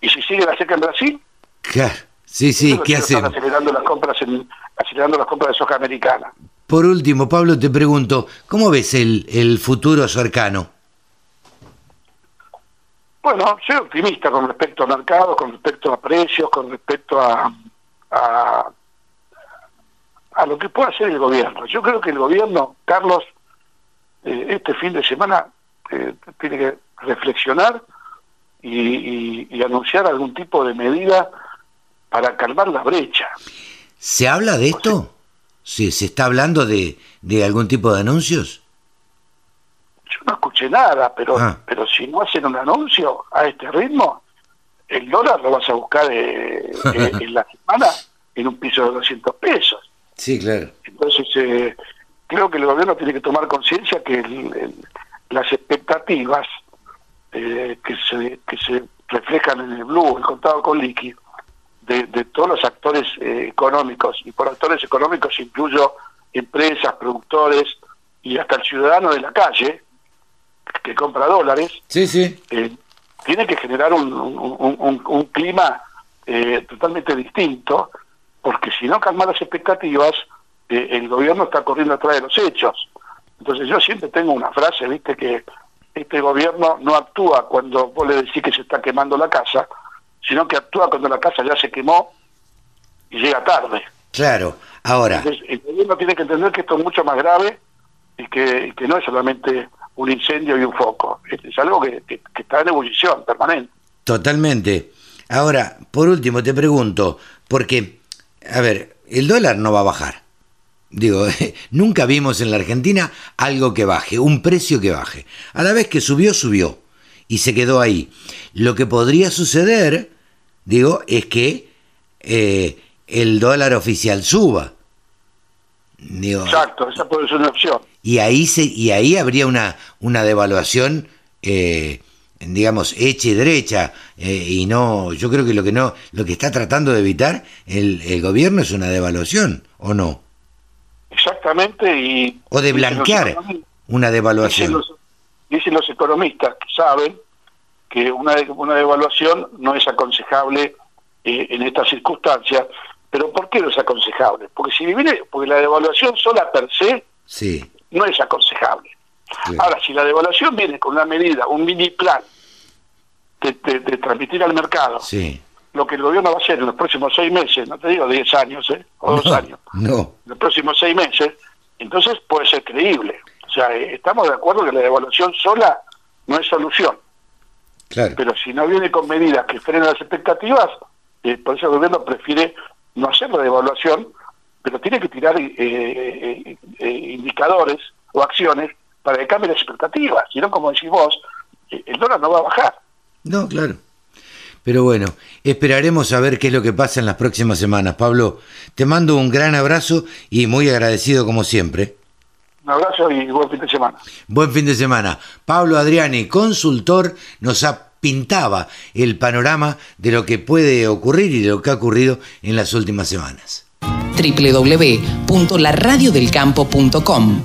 ¿y si sigue la seca en Brasil? Claro, sí, sí, ¿qué hacemos? acelerando las compras acelerando las compras de soja americana. Por último, Pablo, te pregunto, ¿cómo ves el, el futuro cercano? Bueno, soy optimista con respecto al mercado, con respecto a precios, con respecto a, a a lo que puede hacer el gobierno. Yo creo que el gobierno, Carlos, eh, este fin de semana eh, tiene que reflexionar y, anunciar algún tipo de medida para calmar la brecha. ¿Se habla de esto? ¿Se, ¿Se está hablando de, de algún tipo de anuncios? Yo no escuché nada, pero, ah. pero si no hacen un anuncio a este ritmo, el dólar lo vas a buscar eh, en la semana en un piso de 200 pesos. Sí, claro. Entonces, eh, creo que el gobierno tiene que tomar conciencia que las expectativas eh, que, se, que se reflejan en el blue, el contado con líquido, de, todos los actores eh, económicos, y por actores económicos incluyo empresas, productores y hasta el ciudadano de la calle que compra dólares, sí, sí. tiene que generar un, un, un clima totalmente distinto porque si no calma las expectativas, eh, el gobierno está corriendo atrás de los hechos. Entonces yo siempre tengo una frase, viste, que este gobierno no actúa cuando vos le decís que se está quemando la casa, sino que actúa cuando la casa ya se quemó y llega tarde. Claro, ahora... el gobierno tiene que entender que esto es mucho más grave y que, no es solamente un incendio y un foco, es, algo que está en ebullición permanente. Totalmente. Ahora, por último, te pregunto, porque a ver, el dólar no va a bajar. Digo, nunca vimos en la Argentina algo que baje, un precio que baje. A la vez que subió, subió. Y se quedó ahí. Lo que podría suceder, digo, es que eh, el dólar oficial suba. Exacto, esa puede ser una opción. Y ahí, se, y ahí habría una, una devaluación eh, digamos, hecha y derecha, eh, y no, yo creo que lo que no, lo que está tratando de evitar el, el gobierno es una devaluación, ¿o no? Exactamente, y... O de blanquear una devaluación. Dicen los, economistas que saben que una, una devaluación no es aconsejable eh, en estas circunstancias, pero ¿por qué no es aconsejable? Porque si viene, porque la devaluación sola per se sí. no es aconsejable. Ahora, si la devaluación viene con una medida, un mini plan de, transmitir al mercado lo que el gobierno va a hacer en los próximos seis meses, no te digo diez años, ¿eh? o dos años, no. en los próximos seis meses, entonces puede ser creíble. O sea, eh, estamos de acuerdo que la devaluación sola no es solución. Pero si no viene con medidas que frenen las expectativas, eh, por eso el gobierno prefiere no hacer la devaluación, pero tiene que tirar eh, indicadores o acciones para que cambie las expectativas. Si no, como decís vos, el dólar no va a bajar. No, claro. Pero bueno, esperaremos a ver qué es lo que pasa en las próximas semanas. Pablo, te mando un gran abrazo y muy agradecido como siempre. Un abrazo y buen fin de semana. Buen fin de semana. Pablo Adriani, consultor, nos pintaba el panorama de lo que puede ocurrir y de lo que ha ocurrido en las últimas semanas. www.laradiodelcampo.com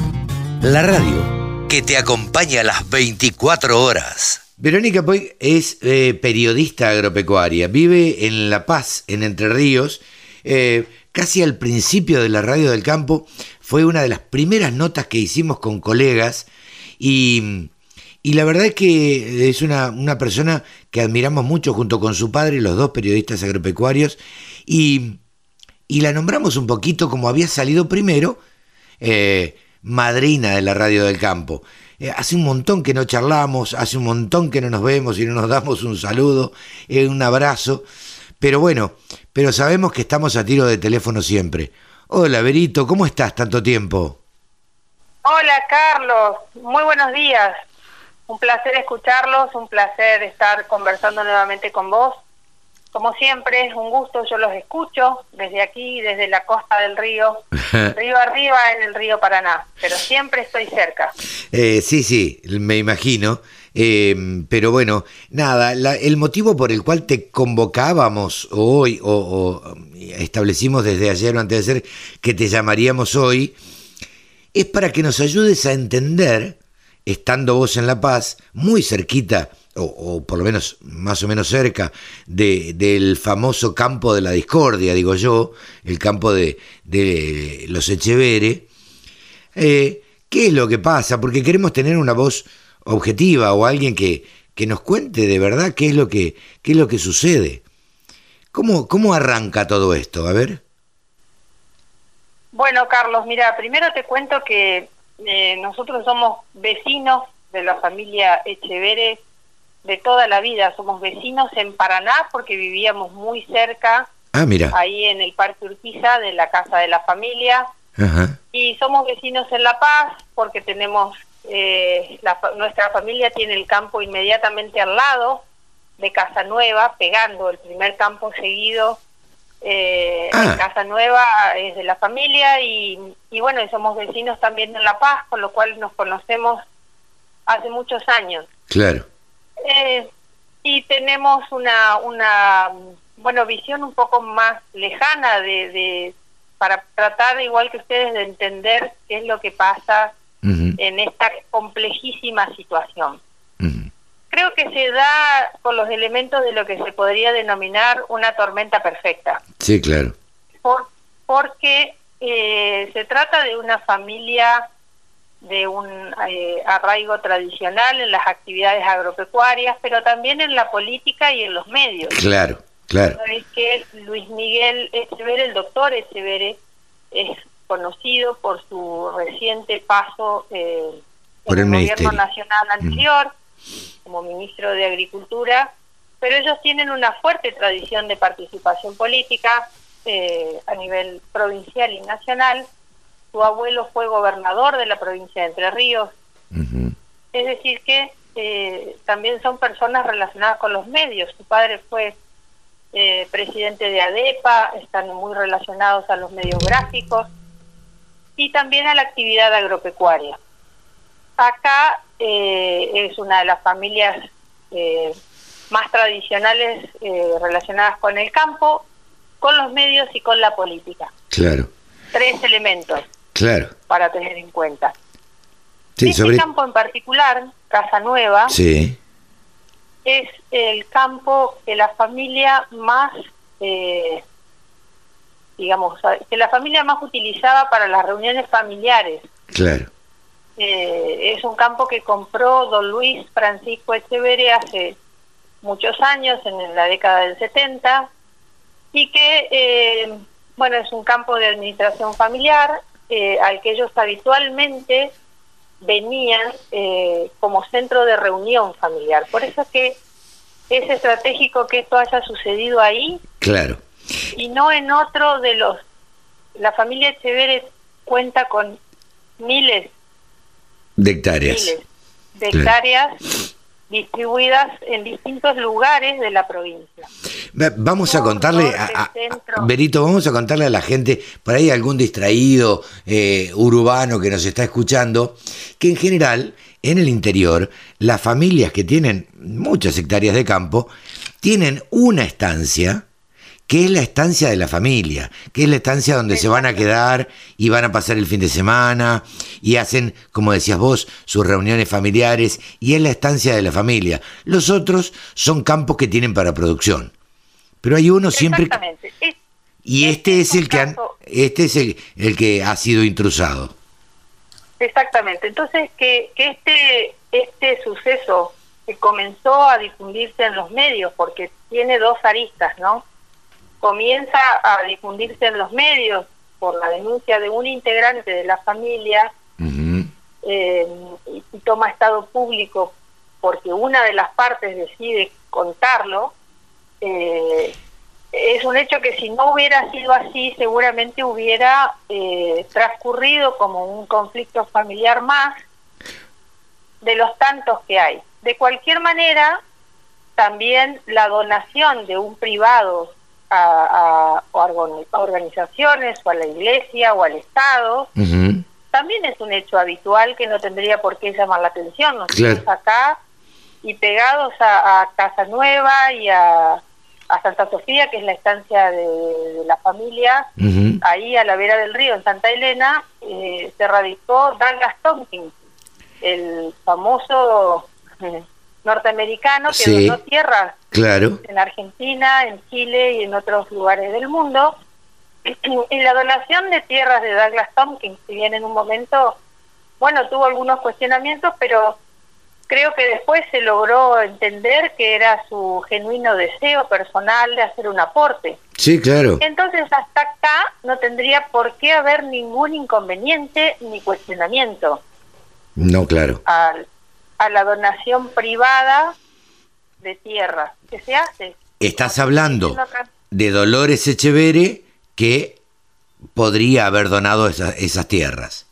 La radio que te acompaña a las 24 horas. Verónica Poy es eh, periodista agropecuaria, vive en La Paz, en Entre Ríos. Eh, casi al principio de la radio del campo fue una de las primeras notas que hicimos con colegas y, la verdad es que es una, persona que admiramos mucho junto con su padre, los dos periodistas agropecuarios, y, la nombramos un poquito como había salido primero, eh, madrina de la radio del campo. Eh, hace un montón que no charlamos, hace un montón que no nos vemos y no nos damos un saludo, eh, un abrazo. Pero bueno, pero sabemos que estamos a tiro de teléfono siempre. Hola, Berito, ¿cómo estás tanto tiempo? Hola, Carlos. Muy buenos días. Un placer escucharlos, un placer estar conversando nuevamente con vos. Como siempre, es un gusto, yo los escucho desde aquí, desde la costa del río, río arriba en el río Paraná, pero siempre estoy cerca. Eh, sí, sí, me imagino. Eh, pero bueno, nada, el motivo por el cual te convocábamos hoy, o, establecimos desde ayer o antes de ayer que te llamaríamos hoy, es para que nos ayudes a entender, estando vos en La Paz, muy cerquita o, por lo menos más o menos cerca de, del famoso campo de la discordia, digo yo, el campo de, los Echeveres, eh, ¿qué es lo que pasa? Porque queremos tener una voz objetiva o alguien que, que nos cuente de verdad qué es lo que, qué es lo que sucede. ¿Cómo, ¿Cómo arranca todo esto? A ver. Bueno, Carlos, mira, primero te cuento que eh, nosotros somos vecinos de la familia Echeveres de toda la vida. Somos vecinos en Paraná porque vivíamos muy cerca, ah, mira. ahí en el Parque Urquiza de la casa de la familia. Y somos vecinos en La Paz porque tenemos, eh, nuestra familia tiene el campo inmediatamente al lado de Casa Nueva, pegando el primer campo seguido. Eh, ah. Casa Nueva es de la familia y, y bueno, somos vecinos también en La Paz, con lo cual nos conocemos hace muchos años. Claro. Eh, y tenemos una, una bueno, visión un poco más lejana de, de, para tratar, igual que ustedes, de entender qué es lo que pasa en esta complejísima situación. Creo que se da con los elementos de lo que se podría denominar una tormenta perfecta. Sí, claro. Por, porque eh, se trata de una familia de un eh, arraigo tradicional en las actividades agropecuarias, pero también en la política y en los medios. Claro, claro. Es que Luis Miguel Echeverre, el doctor Echeverre, es conocido por su reciente paso eh, por el, gobierno nacional anterior, como ministro de Agricultura, pero ellos tienen una fuerte tradición de participación política eh, a nivel provincial y nacional su abuelo fue gobernador de la provincia de Entre Ríos. Es decir, que eh, también son personas relacionadas con los medios. Su padre fue eh, presidente de ADEPA, están muy relacionados a los medios gráficos y también a la actividad agropecuaria. Acá eh, es una de las familias más tradicionales eh, relacionadas con el campo, con los medios y con la política. Claro. Tres elementos. Claro. Para tener en cuenta. Sí, este campo en particular, Casa Nueva, sí. es el campo que la familia más, eh, digamos, que la familia más utilizaba para las reuniones familiares. Claro. Eh, es un campo que compró don Luis Francisco Echeverre hace muchos años, en la década del 70, y que, eh, bueno, es un campo de administración familiar eh, al que ellos habitualmente venían como centro de reunión familiar. Por eso es que es estratégico que esto haya sucedido ahí. Claro. Y no en otro de los... La familia Echeverre cuenta con miles de hectáreas. de hectáreas distribuidas en distintos lugares de la provincia. Vamos a contarle, a, Berito, vamos a contarle a la gente, por ahí algún distraído eh, urbano que nos está escuchando, que en general, en el interior, las familias que tienen muchas hectáreas de campo, tienen una estancia que es la estancia de la familia, que es la estancia donde se van a quedar y van a pasar el fin de semana y hacen, como decías vos, sus reuniones familiares y es la estancia de la familia. Los otros son campos que tienen para producción. Pero hay uno siempre... Y este, es el que han, este es el, el que ha sido intrusado. Exactamente. Entonces que, que este este suceso que comenzó a difundirse en los medios porque tiene dos aristas, ¿no? Comienza a difundirse en los medios por la denuncia de un integrante de la familia eh, y, toma estado público porque una de las partes decide contarlo, eh, es un hecho que si no hubiera sido así seguramente hubiera eh, transcurrido como un conflicto familiar más de los tantos que hay. De cualquier manera, también la donación de un privado a, organizaciones o a la iglesia o al Estado, también es un hecho habitual que no tendría por qué llamar la atención. Nosotros acá y pegados a, Casa Nueva y a, Santa Sofía, que es la estancia de, la familia, ahí a la vera del río, en Santa Elena, eh, se radicó Douglas Tompkins, el famoso eh, norteamericano que donó tierras claro. en Argentina, en Chile y en otros lugares del mundo. Y la donación de tierras de Douglas Tompkins, si bien en un momento, bueno, tuvo algunos cuestionamientos, pero creo que después se logró entender que era su genuino deseo personal de hacer un aporte. Sí, claro. Entonces, hasta acá no tendría por qué haber ningún inconveniente ni cuestionamiento. No, claro. Al, a la donación privada de tierra que se hace. Estás hablando de Dolores Echeverre que podría haber donado esas, tierras.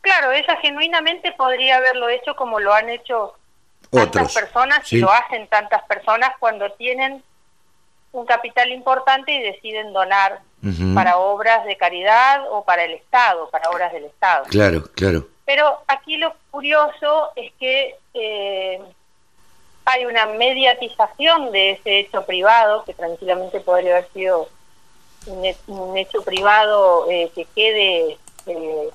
Claro, ella genuinamente podría haberlo hecho como lo han hecho tantas personas y lo hacen tantas personas cuando tienen un capital importante y deciden donar para obras de caridad o para el Estado, para obras del Estado. Claro, claro. Pero aquí lo curioso es que eh, hay una mediatización de ese hecho privado, que tranquilamente podría haber sido un, hecho privado eh, que quede eh,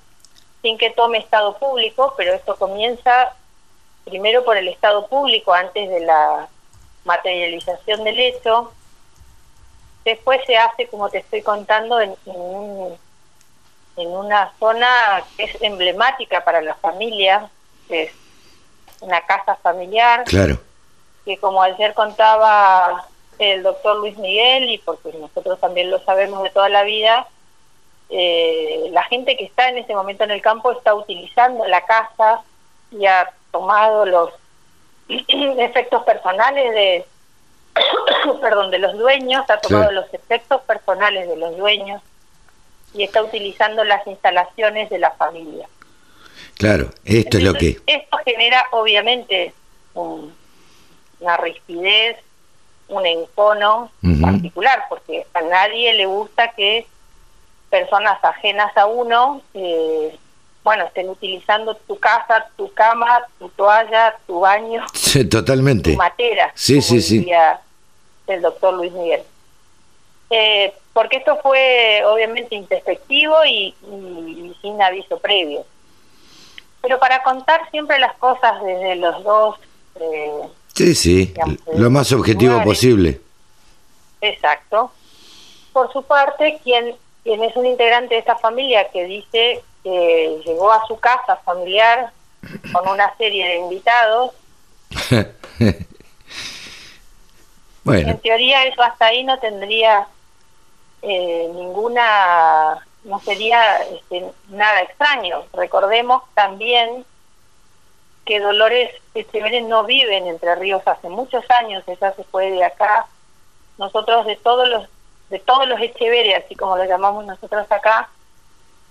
sin que tome Estado público, pero esto comienza primero por el Estado público antes de la materialización del hecho, después se hace, como te estoy contando, en, en, una zona que es emblemática para la familia, que es una casa familiar. Claro que como ayer contaba el doctor Luis Miguel, y porque nosotros también lo sabemos de toda la vida, eh, la gente que está en ese momento en el campo está utilizando la casa y ha tomado los efectos personales de perdón de los dueños ha tomado los efectos personales de los dueños y está utilizando las instalaciones de la familia. Claro esto es lo que esto genera obviamente un, una rispidez, un encono particular, porque a nadie le gusta que personas ajenas a uno, eh, bueno, estén utilizando tu casa, tu cama, tu toalla, tu baño. Sí, totalmente. Tu matera. Sí, sí, sí. El doctor Luis Miguel. Eh, porque esto fue obviamente introspectivo y, sin aviso previo. Pero para contar siempre las cosas desde los dos... Eh, sí, sí, lo más objetivo posible. Exacto. Por su parte, quien, quien es un integrante de esta familia que dice que llegó a su casa familiar con una serie de invitados. bueno. En teoría eso hasta ahí no tendría eh, ninguna, no sería este, nada extraño. Recordemos también que Dolores Echeverría no vive en Entre Ríos hace muchos años, ella se fue de acá. Nosotros de todos los de todos los Echeverría, así como lo llamamos nosotros acá,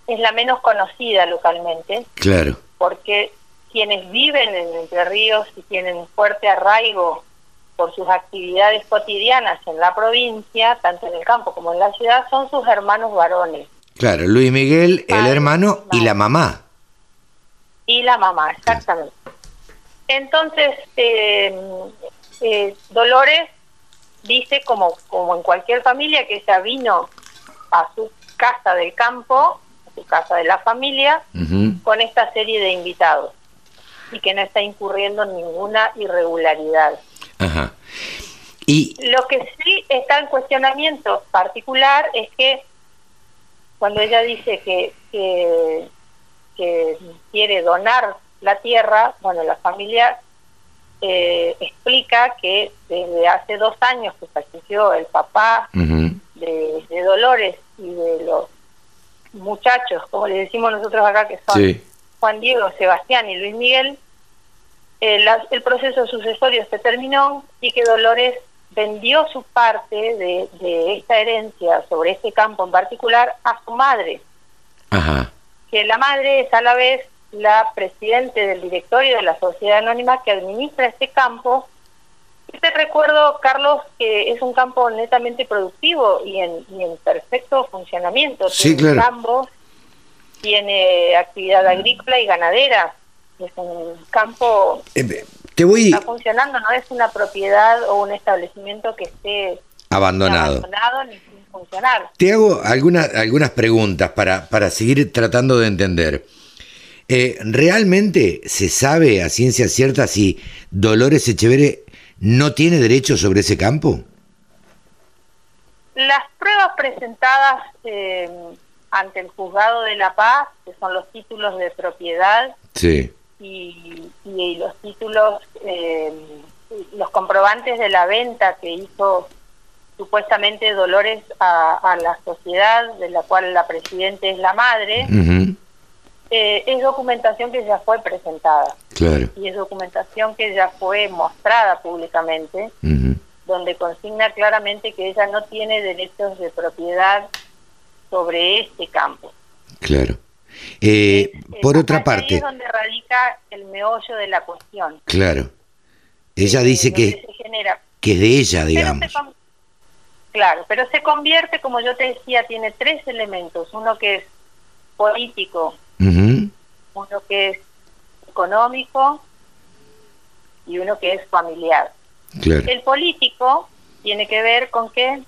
es la menos conocida localmente. Claro. Porque quienes viven en Entre Ríos y tienen fuerte arraigo por sus actividades cotidianas en la provincia, tanto en el campo como en la ciudad, son sus hermanos varones. Claro, Luis Miguel, el hermano y la mamá. Y la mamá, exactamente. Entonces, eh, eh, Dolores dice, como, como en cualquier familia, que ella vino a su casa del campo, a su casa de la familia, con esta serie de invitados y que no está incurriendo en ninguna irregularidad. Ajá. Y... Lo que sí está en cuestionamiento particular es que cuando ella dice que, que, quiere donar la tierra, bueno, la familia eh, explica que desde hace dos años que falleció el papá de, Dolores y de los muchachos, como le decimos nosotros acá, que son Juan Diego, Sebastián y Luis Miguel, el proceso sucesorio se terminó y que Dolores vendió su parte de, esta herencia sobre este campo en particular a su madre. Que la madre es a la vez la presidente del directorio de la sociedad anónima que administra este campo. Y te recuerdo, Carlos, que es un campo netamente productivo y en, perfecto funcionamiento. Sí, tiene claro. tiene actividad agrícola y ganadera es un campo eh, te voy... está funcionando, no es una propiedad o un establecimiento que esté abandonado, ni sin funcionar. Te hago algunas algunas preguntas para, para seguir tratando de entender. Eh, ¿Realmente se sabe a ciencia cierta si Dolores Echeverre no tiene derecho sobre ese campo? Las pruebas presentadas eh, ante el juzgado de La Paz, que son los títulos de propiedad, sí y, los títulos, eh, los comprobantes de la venta que hizo supuestamente Dolores a, la sociedad, de la cual la presidenta es la madre, eh, es documentación que ya fue presentada. Claro. Y es documentación que ya fue mostrada públicamente, donde consigna claramente que ella no tiene derechos de propiedad sobre este campo. Claro. Eh, por otra parte... es donde radica el meollo de la cuestión. Claro. Ella dice que, que es de ella, digamos. Claro, pero se convierte, como yo te decía, tiene tres elementos. Uno que es político, uno que es económico y uno que es familiar. El político tiene que ver con que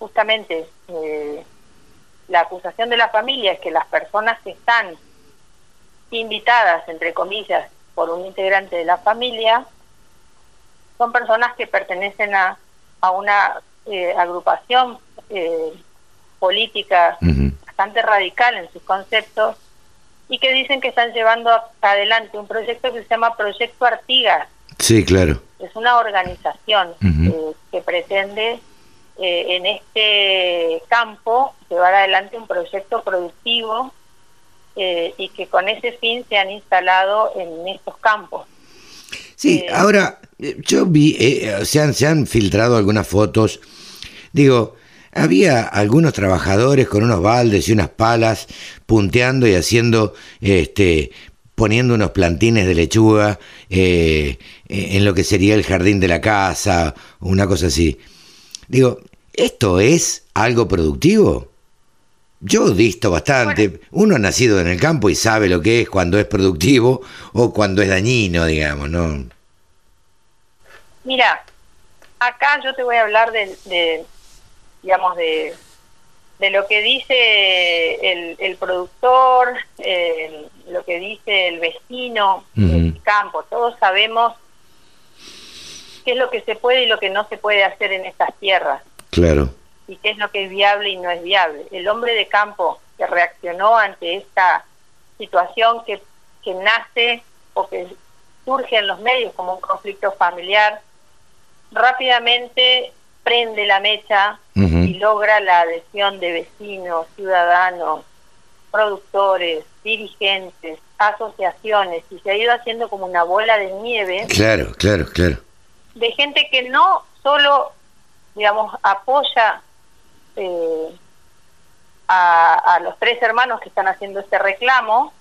justamente eh, la acusación de la familia es que las personas que están invitadas, entre comillas, por un integrante de la familia, son personas que pertenecen a, a una eh, agrupación eh, política bastante radical en sus conceptos y que dicen que están llevando adelante un proyecto que se llama Proyecto Artigas. Sí, claro. Es una organización eh, que pretende eh, en este campo llevar adelante un proyecto productivo eh, y que con ese fin se han instalado en estos campos. Sí, ahora yo vi, se, han, se han filtrado algunas fotos, digo, había algunos trabajadores con unos baldes y unas palas punteando y haciendo, este, poniendo unos plantines de lechuga en lo que sería el jardín de la casa, una cosa así. Digo, ¿esto es algo productivo? Yo disto bastante. Uno ha nacido en el campo y sabe lo que es cuando es productivo o cuando es dañino, digamos, ¿no? Mira, acá yo te voy a hablar de, digamos, de, de lo que dice el, el productor, lo que dice el vecino del campo. Todos sabemos qué es lo que se puede y lo que no se puede hacer en estas tierras. Claro y qué es lo que es viable y no es viable. El hombre de campo que reaccionó ante esta situación que, que nace o que surge en los medios como un conflicto familiar, rápidamente prende la mecha y logra la adhesión de vecinos, ciudadanos, productores, dirigentes, asociaciones, y se ha ido haciendo como una bola de nieve. Claro, claro, claro. De gente que no solo, digamos, apoya eh, a, los tres hermanos que están haciendo este reclamo,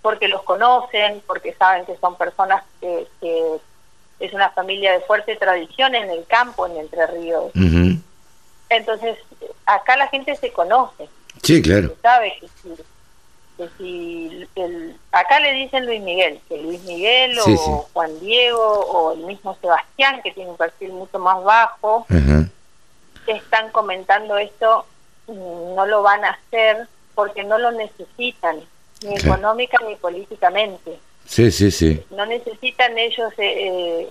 porque los conocen, porque saben que son personas que, es una familia de fuerte tradición en el campo, en Entre Ríos. Entonces, acá la gente se conoce. Sí, claro. sabe que si, acá le dicen Luis Miguel, que Luis Miguel o Juan Diego o el mismo Sebastián, que tiene un perfil mucho más bajo, están comentando esto no lo van a hacer porque no lo necesitan, ni económica ni políticamente. Sí, sí, sí. No necesitan ellos eh,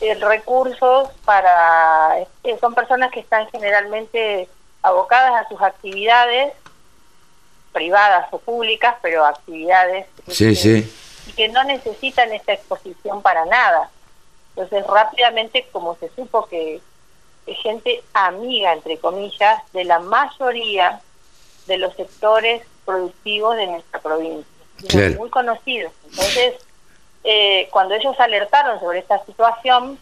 eh recursos para... Eh, son personas que están generalmente abocadas a sus actividades privadas o públicas, pero actividades sí, sí. y que no necesitan esta exposición para nada. Entonces rápidamente, como se supo que gente amiga, entre comillas, de la mayoría de los sectores productivos de nuestra provincia. Muy conocidos. Entonces, eh, cuando ellos alertaron sobre esta situación,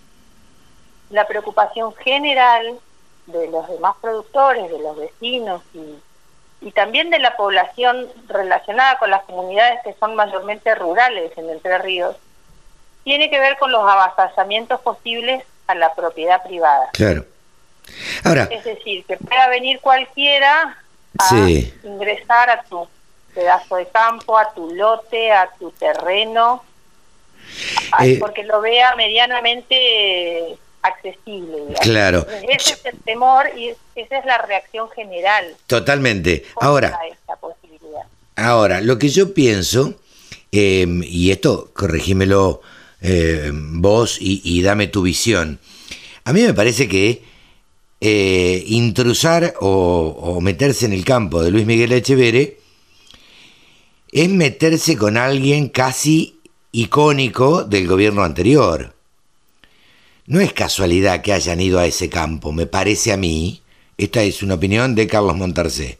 la preocupación general de los demás productores, de los vecinos y, y también de la población relacionada con las comunidades que son mayormente rurales en Entre Ríos, tiene que ver con los avasallamientos posibles a la propiedad privada. Claro. Ahora, es decir, que pueda venir cualquiera a ingresar a tu pedazo de campo, a tu lote, a tu terreno, eh, porque lo vea medianamente accesible. Claro. Ese es el temor y esa es la reacción general. Totalmente. Ahora, ahora, lo que yo pienso, em, y esto corregímelo eh, vos y, y dame tu visión, a mí me parece que eh, intrusar o, meterse en el campo de Luis Miguel Echeverre es meterse con alguien casi icónico del gobierno anterior. No es casualidad que hayan ido a ese campo, me parece a mí, esta es una opinión de Carlos Montarcé.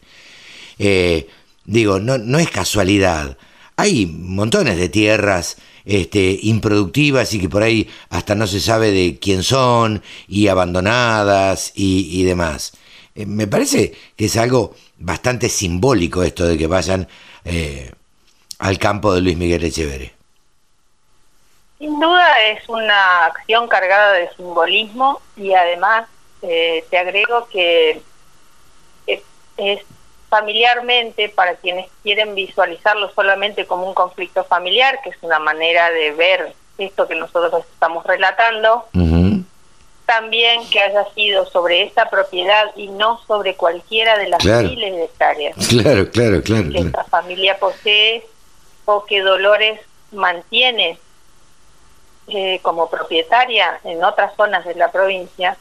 Eh, digo, no, no es casualidad. Hay montones de tierras este, improductivas y que por ahí hasta no se sabe de quién son y abandonadas y, demás. Eh, me parece que es algo bastante simbólico esto de que vayan eh, al campo de Luis Miguel Echeverre. Sin duda es una acción cargada de simbolismo y además eh, te agrego que es familiarmente, para quienes quieren visualizarlo solamente como un conflicto familiar, que es una manera de ver esto que nosotros estamos relatando, también que haya sido sobre esta propiedad y no sobre cualquiera de las miles de hectáreas claro, claro, claro, que esta familia posee o que Dolores mantiene eh, como propietaria en otras zonas de la provincia,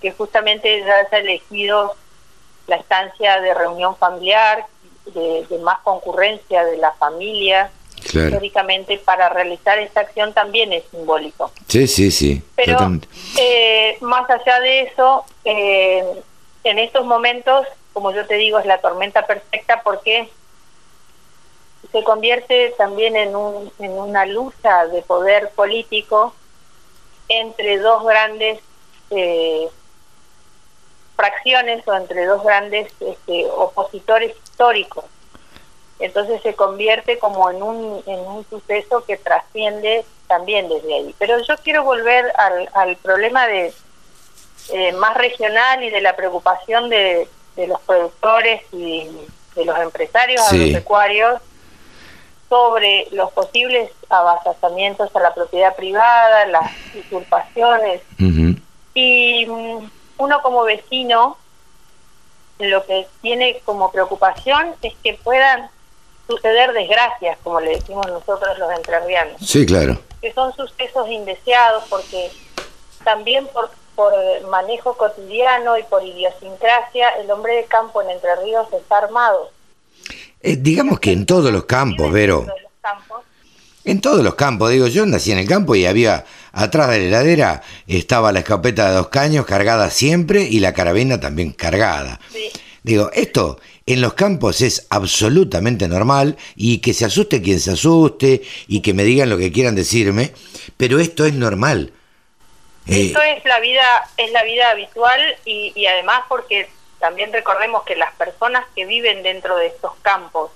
que justamente ya se ha elegido la estancia de reunión familiar, de, más concurrencia de la familia, históricamente para realizar esta acción también es simbólico. Sí, sí, sí. Pero eh, más allá de eso, eh, en estos momentos, como yo te digo, es la tormenta perfecta porque se convierte también en, un, en una lucha de poder político entre dos grandes eh, fracciones o entre dos grandes este, opositores históricos. Entonces se convierte como en un, en un suceso que trasciende también desde ahí. Pero yo quiero volver al, al problema de eh, más regional y de la preocupación de, de los productores y de los empresarios agropecuarios sobre los posibles abastecimientos a la propiedad privada, las usurpaciones. Y mm, uno como vecino, lo que tiene como preocupación es que puedan suceder desgracias, como le decimos nosotros los entrerrianos. Sí, claro. Que son sucesos indeseados porque también por, por manejo cotidiano y por idiosincrasia, el hombre de campo en Entre Ríos está armado. Eh, digamos que en todos los campos, Vero. En todos los campos, digo, yo nací en el campo y había, atrás de la heladera estaba la escopeta de dos caños cargada siempre y la carabina también cargada. Digo, esto en los campos es absolutamente normal y que se asuste quien se asuste y que me digan lo que quieran decirme, pero esto es normal. Eh, esto es la vida, es la vida habitual y, y además porque también recordemos que las personas que viven dentro de estos campos,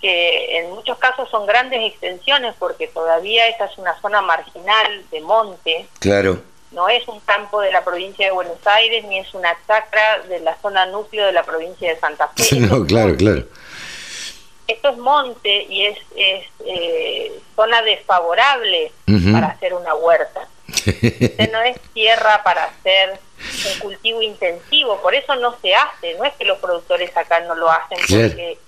que en muchos casos son grandes extensiones porque todavía esta es una zona marginal de monte. Claro no es un campo de la provincia de Buenos Aires ni es una chacra de la zona núcleo de la provincia de Santa Fe. no, claro, claro. Esto es monte y es, es eh, zona desfavorable para hacer una huerta. Este no es tierra para hacer un cultivo intensivo, por eso no se hace, no es que los productores acá no lo hacen porque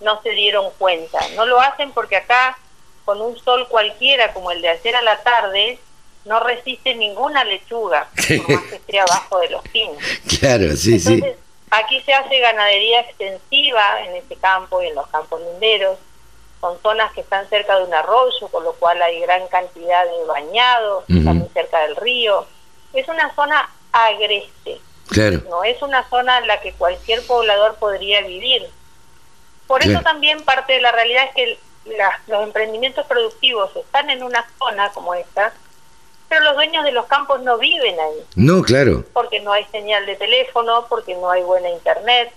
no se dieron cuenta, no lo hacen porque acá con un sol cualquiera como el de ayer a la tarde no resiste ninguna lechuga, por más que esté abajo de los pinos. Claro, sí, Entonces, Aquí se hace ganadería extensiva en este campo y en los campos linderos. Son zonas que están cerca de un arroyo, con lo cual hay gran cantidad de bañados, están cerca del río. Es una zona agreste. Claro. No es una zona en la que cualquier poblador podría vivir. Por eso también parte de la realidad es que los emprendimientos productivos están en una zona como esta, pero los dueños de los campos no viven ahí. No, claro. Porque no hay señal de teléfono, porque no hay buena internet.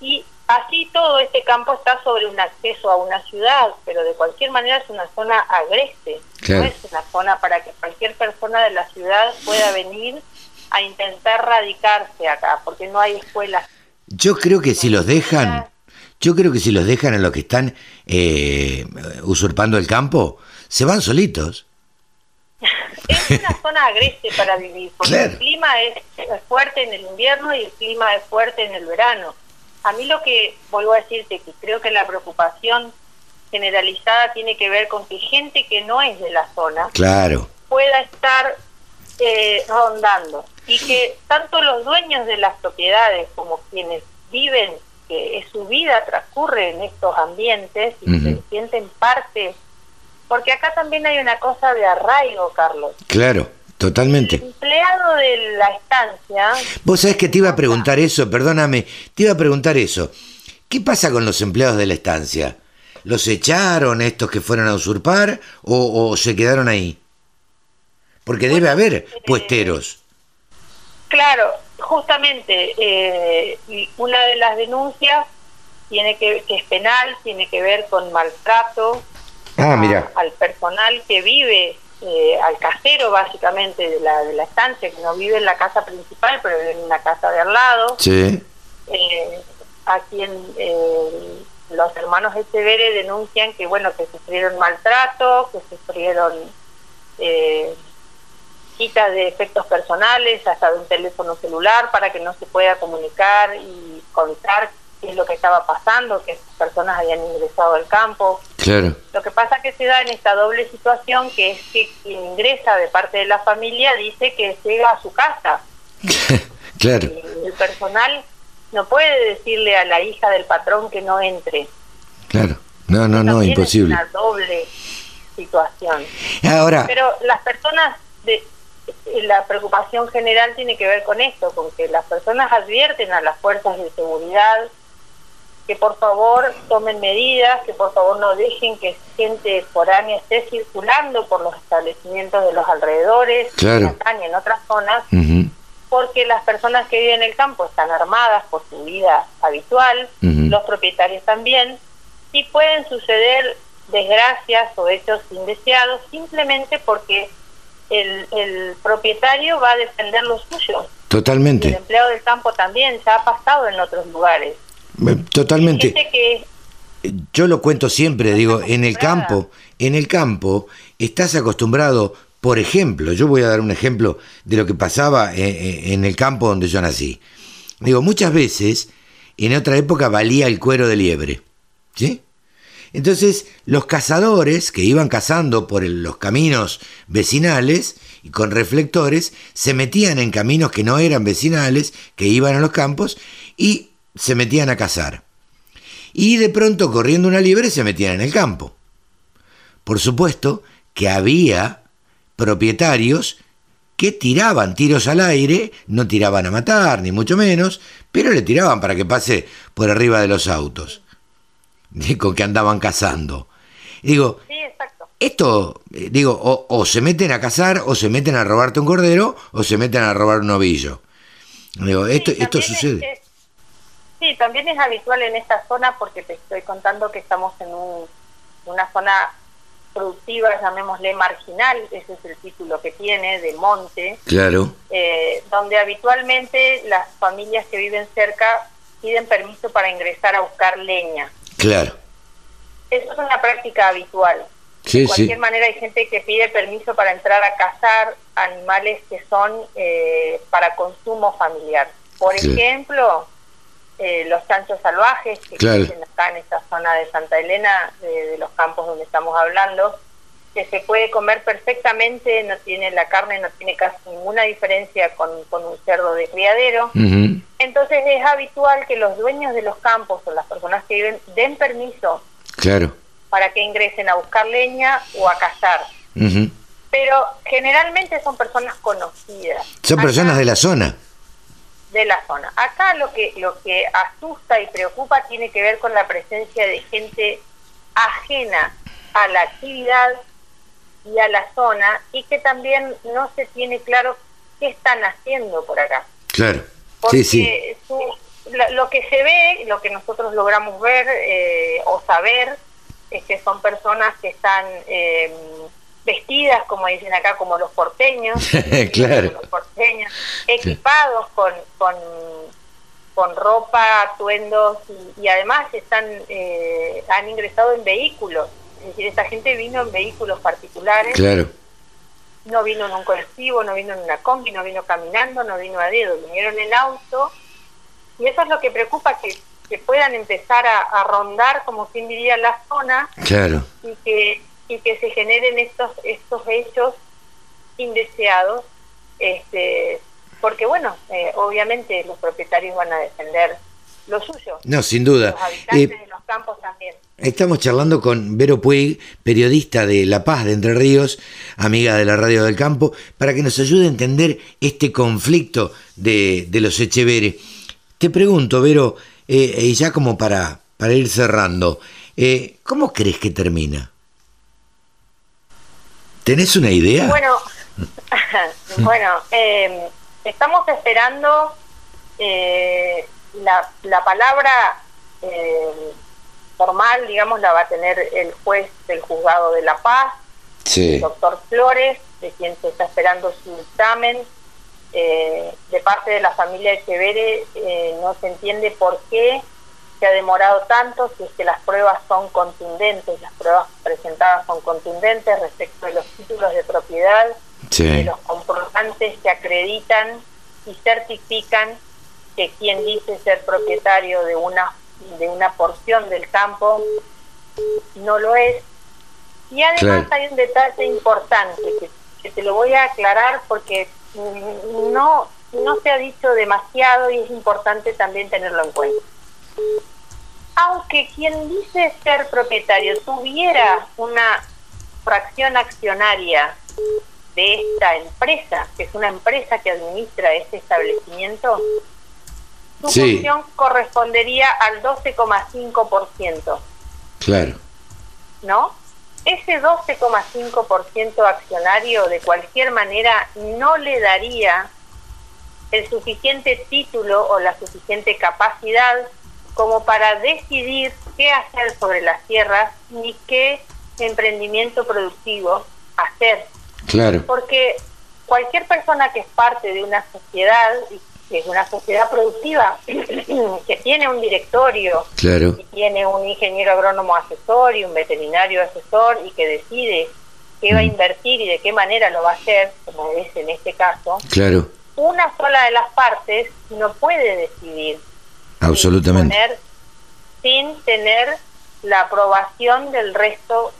Y así todo este campo está sobre un acceso a una ciudad, pero de cualquier manera es una zona agreste. No es una zona para que cualquier persona de la ciudad pueda venir a intentar radicarse acá, porque no hay escuelas. Yo creo que si los dejan, yo creo que si los dejan en lo que están eh, usurpando el campo, se van solitos es una zona agreste para vivir, porque el clima es, fuerte en el invierno y el clima es fuerte en el verano. A mí lo que vuelvo a decirte que creo que la preocupación generalizada tiene que ver con que gente que no es de la zona claro. pueda estar eh, rondando y que tanto los dueños de las propiedades como quienes viven, que su vida transcurre en estos ambientes y se sienten parte porque acá también hay una cosa de arraigo, Carlos. Claro, totalmente. El empleado de la estancia... Vos sabés que te iba a preguntar eso, perdóname, te iba a preguntar eso. ¿Qué pasa con los empleados de la estancia? ¿Los echaron estos que fueron a usurpar o, se quedaron ahí? Porque debe haber eh, puesteros. Claro, justamente eh, una de las denuncias tiene que, que es penal, tiene que ver con maltrato, Ah, mira. al personal que vive, eh, al casero básicamente de la, de la estancia, que no vive en la casa principal, pero vive en una casa de al lado. Sí. Eh, a quien eh, los hermanos Echevere denuncian que, bueno, que sufrieron maltrato, que sufrieron eh, de efectos personales, hasta de un teléfono celular para que no se pueda comunicar y contar qué es lo que estaba pasando, que estas personas habían ingresado al campo. Claro. Lo que pasa que se da en esta doble situación, que es que quien ingresa de parte de la familia dice que llega a su casa. claro. el personal no puede decirle a la hija del patrón que no entre. Claro. No, no, no, imposible. Es una doble situación. Ahora. Pero las personas de la preocupación general tiene que ver con esto, con que las personas advierten a las fuerzas de seguridad que por favor tomen medidas, que por favor no dejen que gente foránea esté circulando por los establecimientos de los alrededores, claro. en en otras zonas, porque las personas que viven en el campo están armadas por su vida habitual, los propietarios también, y pueden suceder desgracias o hechos indeseados simplemente porque el, el propietario va a defender lo suyo Totalmente. el empleado del campo también ya ha pasado en otros lugares. Totalmente. Yo lo cuento siempre, digo, en el campo, en el campo estás acostumbrado, por ejemplo, yo voy a dar un ejemplo de lo que pasaba en, eh, eh, en el campo donde yo nací. Digo, muchas veces en otra época valía el cuero de liebre, ¿sí? Entonces, los cazadores que iban cazando por los caminos vecinales y con reflectores, se metían en caminos que no eran vecinales, que iban a los campos, y se metían a cazar. Y de pronto, corriendo una liebre, se metían en el campo. Por supuesto que había propietarios que tiraban tiros al aire, no tiraban a matar, ni mucho menos, pero le tiraban para que pase por arriba de los autos con que andaban cazando. Digo, esto, eh, digo, o, se meten a cazar, o se meten a robarte un cordero, o se meten a robar un ovillo. Digo, esto, esto sucede. sí, también es habitual en esta zona porque te estoy contando que estamos en una zona productiva, llamémosle marginal, ese es el título que tiene, de monte. Claro. Eh, donde habitualmente las familias que viven cerca piden permiso para ingresar a buscar leña. Claro. Eso es una práctica habitual. de cualquier manera hay gente que pide permiso para entrar a cazar animales que son eh, para consumo familiar. Por ejemplo, eh, los chanchos salvajes que existen acá en esta zona de Santa Elena, de, los campos donde estamos hablando, que se puede comer perfectamente, no tiene la carne, no tiene casi ninguna diferencia con, un cerdo de criadero. Entonces es habitual que los dueños de los campos o las personas que viven den permiso claro. para que ingresen a buscar leña o a cazar. Pero generalmente son personas conocidas. Son personas de la zona. De la zona. Acá lo que, lo que asusta y preocupa tiene que ver con la presencia de gente ajena a la actividad y a la zona y que también no se tiene claro qué están haciendo por acá. Claro. Porque lo, que se ve, lo que nosotros logramos ver eh, o saber, es que son personas que están em, vestidas, como dicen acá, como los porteños, claro. los porteños equipados con, con, con, ropa, atuendos y, además están eh, han ingresado en vehículos. Es decir, esta gente vino en vehículos particulares. Claro no vino en un colectivo, no vino en una combi, no vino caminando, no vino a dedo, vinieron en auto. Y eso es lo que preocupa, que, que puedan empezar a, rondar, como quien diría, la zona claro. y, que, y que se generen estos, estos hechos indeseados, este, porque bueno, eh, obviamente los propietarios van a defender lo suyo. No, sin duda. Los habitantes eh, de los campos también. Estamos charlando con Vero Puig, periodista de La Paz de Entre Ríos, amiga de la Radio del Campo, para que nos ayude a entender este conflicto de, los Echeveres. Te pregunto, Vero, eh, y ya como para, para ir cerrando, eh, ¿cómo crees que termina? ¿Tenés una idea? Bueno, bueno em, estamos esperando la, la palabra formal, digamos, la va a tener el juez del juzgado de La Paz, el doctor Flores, de quien se está esperando su dictamen. Eh, de parte de la familia Echevere eh, no se entiende por qué se ha demorado tanto, si es que las pruebas son contundentes, las pruebas presentadas son contundentes respecto de los títulos de propiedad, de los comprobantes que acreditan y certifican que quien dice ser propietario de una de una porción del campo, no lo es. Y además hay un detalle importante que, te lo voy a aclarar porque no, no se ha dicho demasiado y es importante también tenerlo en cuenta. Aunque quien dice ser propietario tuviera una fracción accionaria de esta empresa, que es una empresa que administra este establecimiento, su función correspondería al 12,5%. Claro. ¿No? Ese 12,5% accionario de cualquier manera no le daría el suficiente título o la suficiente capacidad como para decidir qué hacer sobre las tierras ni qué emprendimiento productivo hacer. Claro. Porque cualquier persona que es parte de una sociedad y es una sociedad productiva que tiene un directorio, claro. y tiene un ingeniero agrónomo asesor y un veterinario asesor y que decide qué va a mm. invertir y de qué manera lo va a hacer, como es en este caso, claro. una sola de las partes no puede decidir. Absolutamente. sin tener la aprobación del resto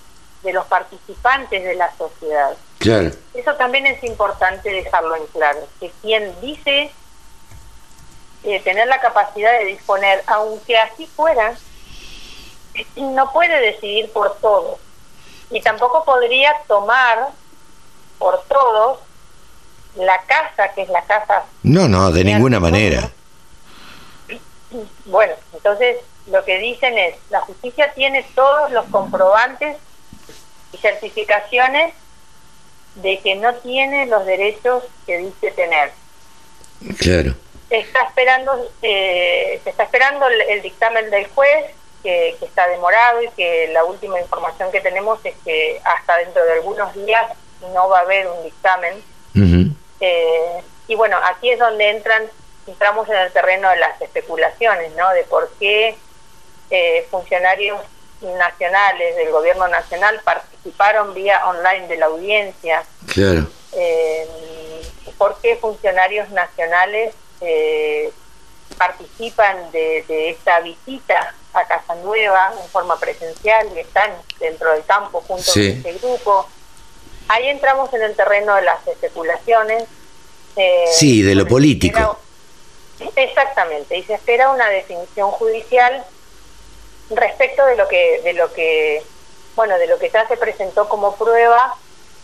de los participantes de la sociedad. Claro. Eso también es importante dejarlo en claro, que quien dice eh, tener la capacidad de disponer, aunque así fuera, no puede decidir por todo. Y tampoco podría tomar por todos la casa, que es la casa... No, no, de ninguna manera. Bueno, entonces lo que dicen es, la justicia tiene todos los comprobantes y certificaciones de que no tiene los derechos que dice tener. Claro. Está esperando, eh, se está esperando el, dictamen del juez, que, está demorado y que la última información que tenemos es que hasta dentro de algunos días no va a haber un dictamen. Eh, y bueno, aquí es donde entran, entramos en el terreno de las especulaciones, ¿no? De por qué eh, funcionarios nacionales del gobierno nacional participaron vía online de la audiencia. Claro. Eh, ¿Por qué funcionarios nacionales eh, participan de, esta visita a Casa Nueva en forma presencial y están dentro del campo junto con este grupo? Ahí entramos en el terreno de las especulaciones. Eh, sí, de lo político. exactamente, y se espera una definición judicial respecto de lo que de lo que bueno de lo que ya se presentó como prueba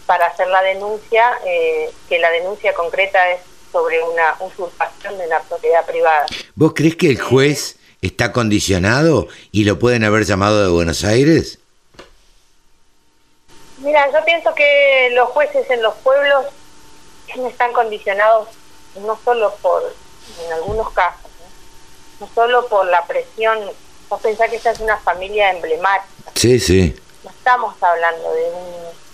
para hacer la denuncia eh, que la denuncia concreta es sobre una usurpación de la propiedad privada vos crees que el juez está condicionado y lo pueden haber llamado de Buenos Aires mira yo pienso que los jueces en los pueblos están condicionados no solo por en algunos casos no solo por la presión Vos pensás que esta es una familia emblemática. Sí, sí. No estamos hablando de un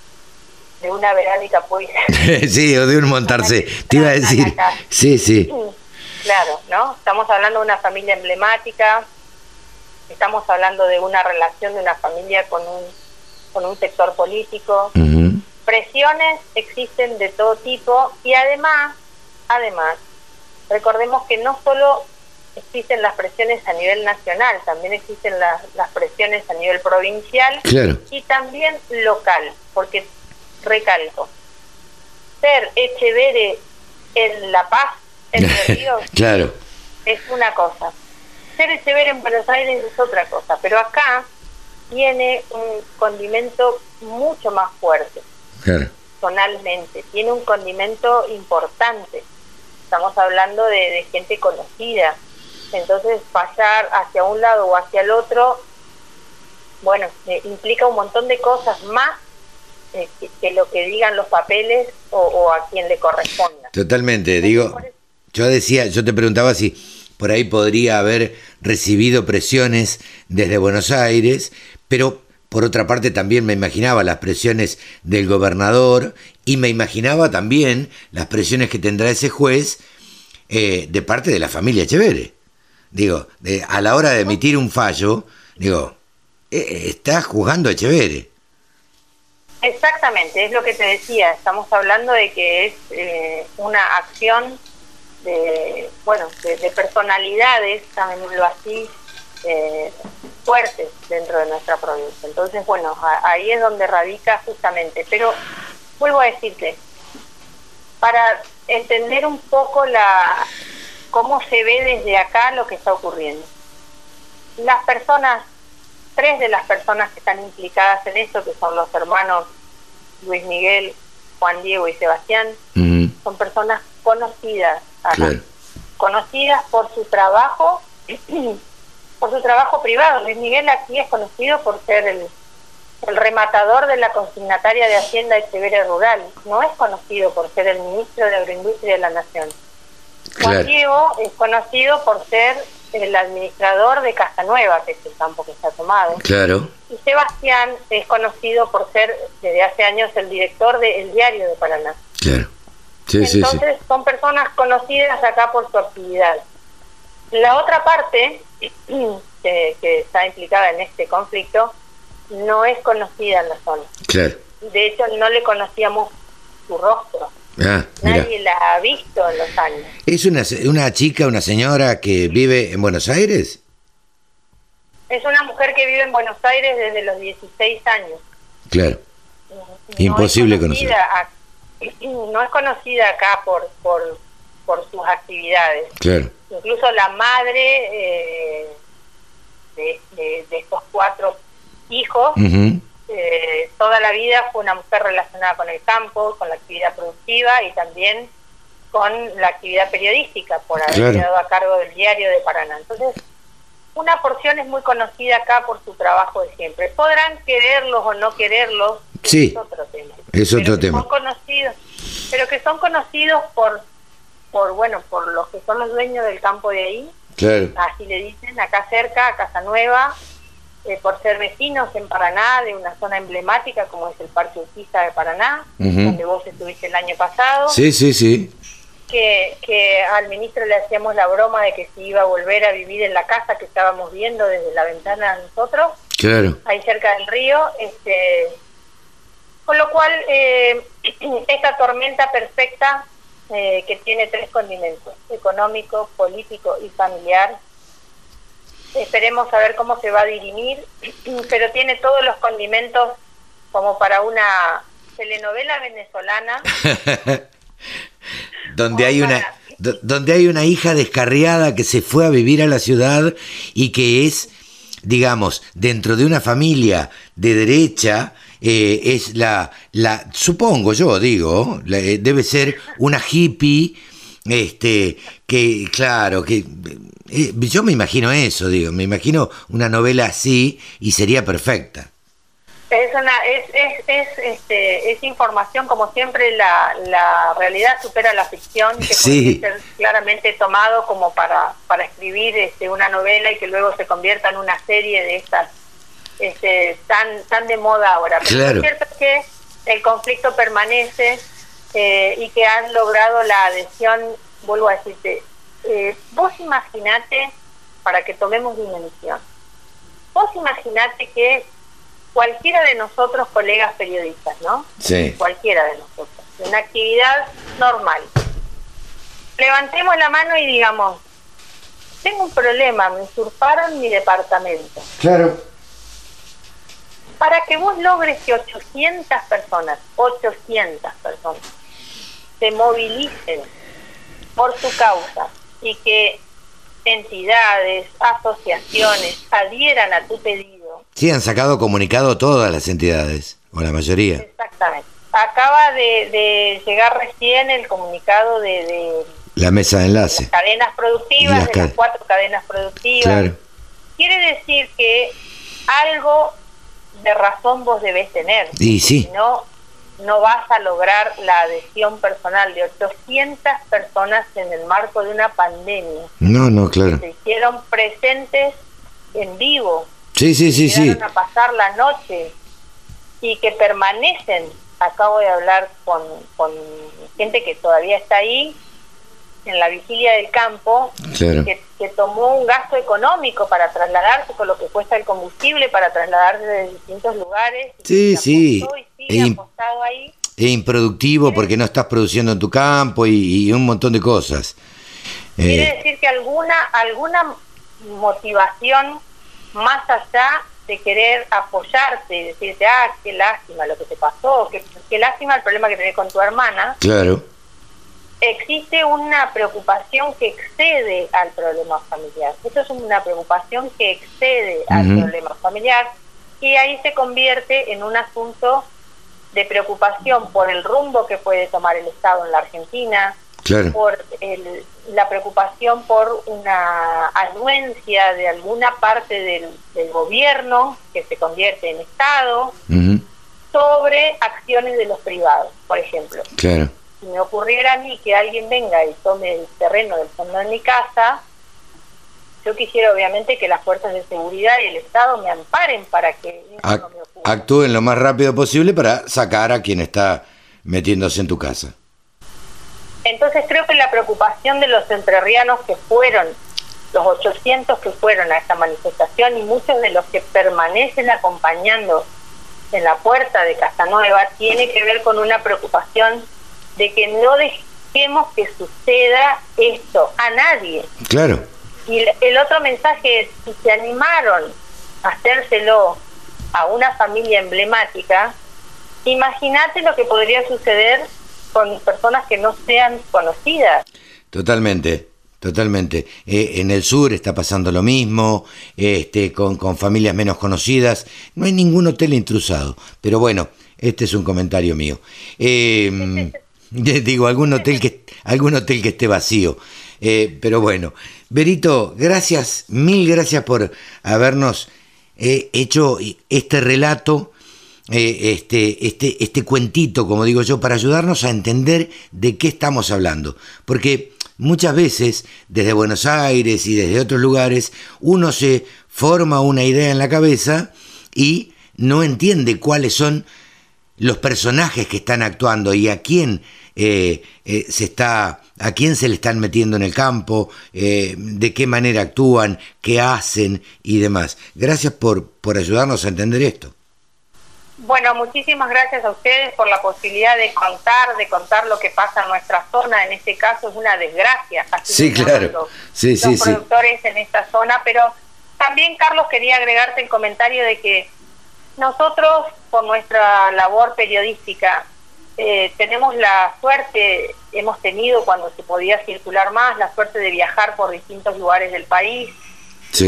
de una Verónica Puig. sí, o de un Montarse. Te iba a decir. Sí, sí. Claro, ¿no? Estamos hablando de una familia emblemática. Estamos hablando de una relación de una familia con un con un sector político. Presiones existen de todo tipo y además, además, recordemos que no solo existen las presiones a nivel nacional, también existen las, presiones a nivel provincial y también local, porque recalco, ser Echevere en La Paz, en Río, claro. es una cosa. Ser Echevere en Buenos Aires es otra cosa, pero acá tiene un condimento mucho más fuerte, tonalmente, tiene un condimento importante. Estamos hablando de gente conocida, entonces pasar hacia un lado o hacia el otro, bueno, eh, implica un montón de cosas más eh, que, lo que digan los papeles o, a quien le corresponda. Totalmente, digo, yo decía, yo te preguntaba si por ahí podría haber recibido presiones desde Buenos Aires, pero por otra parte también me imaginaba las presiones del gobernador y me imaginaba también las presiones que tendrá ese juez eh, de parte de la familia Echeverre. Digo, de, a la hora de emitir un fallo, digo, eh, está juzgando a Echeverre. Exactamente, es lo que te decía, estamos hablando de que es eh, una acción de, bueno, de, personalidades, llamémoslo así, eh, fuertes dentro de nuestra provincia. Entonces, bueno, ahí es donde radica justamente. Pero vuelvo a decirte, para entender un poco la, cómo se ve desde acá lo que está ocurriendo. Las personas, tres de las personas que están implicadas en esto, que son los hermanos Luis Miguel, Juan Diego y Sebastián, son personas conocidas conocidas por su trabajo, por su trabajo privado. Luis Miguel aquí es conocido por ser el, el rematador de la consignataria de Hacienda de Severa Rural, no es conocido por ser el ministro de Agroindustria de la Nación. Juan Diego es conocido por ser el administrador de Casa Nueva, que es el campo que está tomado. Claro. Y Sebastián es conocido por ser desde hace años el director del Diario de Paraná. Claro. Entonces son personas conocidas acá por su actividad. La otra parte que, está implicada en este conflicto no es conocida en la zona. De hecho, no le conocíamos su rostro. Ah, Nadie la ha visto en los años. ¿Es una, una chica, una señora que vive en Buenos Aires? Es una mujer que vive en Buenos Aires desde los 16 años. Claro. Imposible conocerla. No es conocida acá por, por, por sus actividades. Claro. Incluso la madre eh, de, de, estos cuatro hijos, eh, toda la vida fue una mujer relacionada con el campo, con la actividad productiva y también con la actividad periodística, por haber quedado a cargo del diario de Paraná. Entonces, una porción es muy conocida acá por su trabajo de siempre. Podrán quererlos o no quererlos, sí, es otro tema. Es otro tema. Son conocidos, pero que son conocidos por, por, bueno, por los que son los dueños del campo de ahí. Claro. Así le dicen, acá cerca, a Casa Nueva, eh, por ser vecinos en Paraná, de una zona emblemática como es el Parque Urquiza de Paraná, donde vos estuviste el año pasado. Sí, sí, sí que, al ministro le hacíamos la broma de que se iba a volver a vivir en la casa que estábamos viendo desde la ventana nosotros, claro. ahí cerca del río. Este, con lo cual, eh, esta tormenta perfecta eh, que tiene tres condimentos, económico, político y familiar, esperemos saber cómo se va a dirimir, pero tiene todos los condimentos como para una telenovela venezolana. Donde hay una donde hay una hija descarriada que se fue a vivir a la ciudad y que es, digamos, dentro de una familia de derecha, eh, es la, la, supongo yo, digo, eh, debe ser una hippie, este, que, claro, que eh, yo me imagino eso, digo, me imagino una novela así y sería perfecta. Es, una, es, es, es, este, es información, como siempre, la, la realidad supera la ficción, que puede ser claramente tomado como para, para escribir este, una novela y que luego se convierta en una serie de estas este, tan, tan de moda ahora. Pero es cierto que el conflicto permanece eh, y que han logrado la adhesión, vuelvo a decirte, eh, vos imaginate, para que tomemos dimensión, vos imaginate que cualquiera de nosotros, colegas periodistas, ¿no? Sí. Cualquiera de nosotros, una actividad normal. Levantemos la mano y digamos, tengo un problema, me usurparon mi departamento. Claro. Para que vos logres que 800 personas, 800 personas, se movilicen por su causa y que entidades, asociaciones adhieran a tu pedido, Sí, han sacado comunicado todas las entidades, o la mayoría. Exactamente. Acaba de, llegar recién el comunicado de, la mesa de enlace. cadenas productivas, de las cuatro cadenas productivas. Claro. Quiere decir que algo de razón vos debés tener. Y sí. Si no, no vas a lograr la adhesión personal de 800 personas en el marco de una pandemia. No, no, claro. Se hicieron presentes en vivo Sí, sí, sí, sí. a pasar la noche y que permanecen. Acabo de hablar con, con gente que todavía está ahí en la vigilia del campo, que, tomó un gasto económico para trasladarse con lo que cuesta el combustible para trasladarse de distintos lugares. Sí, sí. E, e, improductivo porque no estás produciendo en tu campo y, un montón de cosas. Quiere eh, decir que alguna alguna motivación más allá de querer apoyarte y decirte, ah, qué lástima lo que te pasó, qué, qué lástima el problema que tenés con tu hermana. Claro. Existe una preocupación que excede al problema familiar. Esto es una preocupación que excede al problema familiar y ahí se convierte en un asunto de preocupación por el rumbo que puede tomar el Estado en la Argentina, por el, la preocupación por una anuencia de alguna parte del, gobierno que se convierte en Estado sobre acciones de los privados, por ejemplo. Claro. Si me ocurriera a mí que alguien venga y tome el terreno del fondo de mi casa, yo quisiera obviamente que las fuerzas de seguridad y el Estado me amparen para que no me ocurra. Actúen lo más rápido posible para sacar a quien está metiéndose en tu casa. Entonces creo que la preocupación de los entrerrianos que fueron, los 800 que fueron a esta manifestación y muchos de los que permanecen acompañando en la puerta de Casanueva, tiene que ver con una preocupación de que no dejemos que suceda esto a nadie. Claro. Y el otro mensaje es, si se animaron a hacérselo a una familia emblemática, imagínate lo que podría suceder con personas que no sean conocidas. Totalmente. Totalmente. Eh, en el sur está pasando lo mismo, este, con, con, familias menos conocidas. No hay ningún hotel intrusado. Pero bueno, este es un comentario mío. Eh, digo, algún hotel que, algún hotel que esté vacío. Eh, pero bueno, Berito, gracias, mil gracias por habernos eh, hecho este relato, eh, este, este, este cuentito, como digo yo, para ayudarnos a entender de qué estamos hablando. Porque muchas veces, desde Buenos Aires y desde otros lugares, uno se forma una idea en la cabeza y no entiende cuáles son los personajes que están actuando y a quién eh, eh, se está, a quién se le están metiendo en el campo, eh, de qué manera actúan, qué hacen y demás. Gracias por, por ayudarnos a entender esto. Bueno, muchísimas gracias a ustedes por la posibilidad de contar, de contar lo que pasa en nuestra zona. En este caso es una desgracia. sí, claro. sí, sí, los productores en esta zona, pero también, Carlos, quería agregarte el comentario de que nosotros, por nuestra labor periodística, eh, tenemos la suerte, hemos tenido cuando se podía circular más, la suerte de viajar por distintos lugares del país,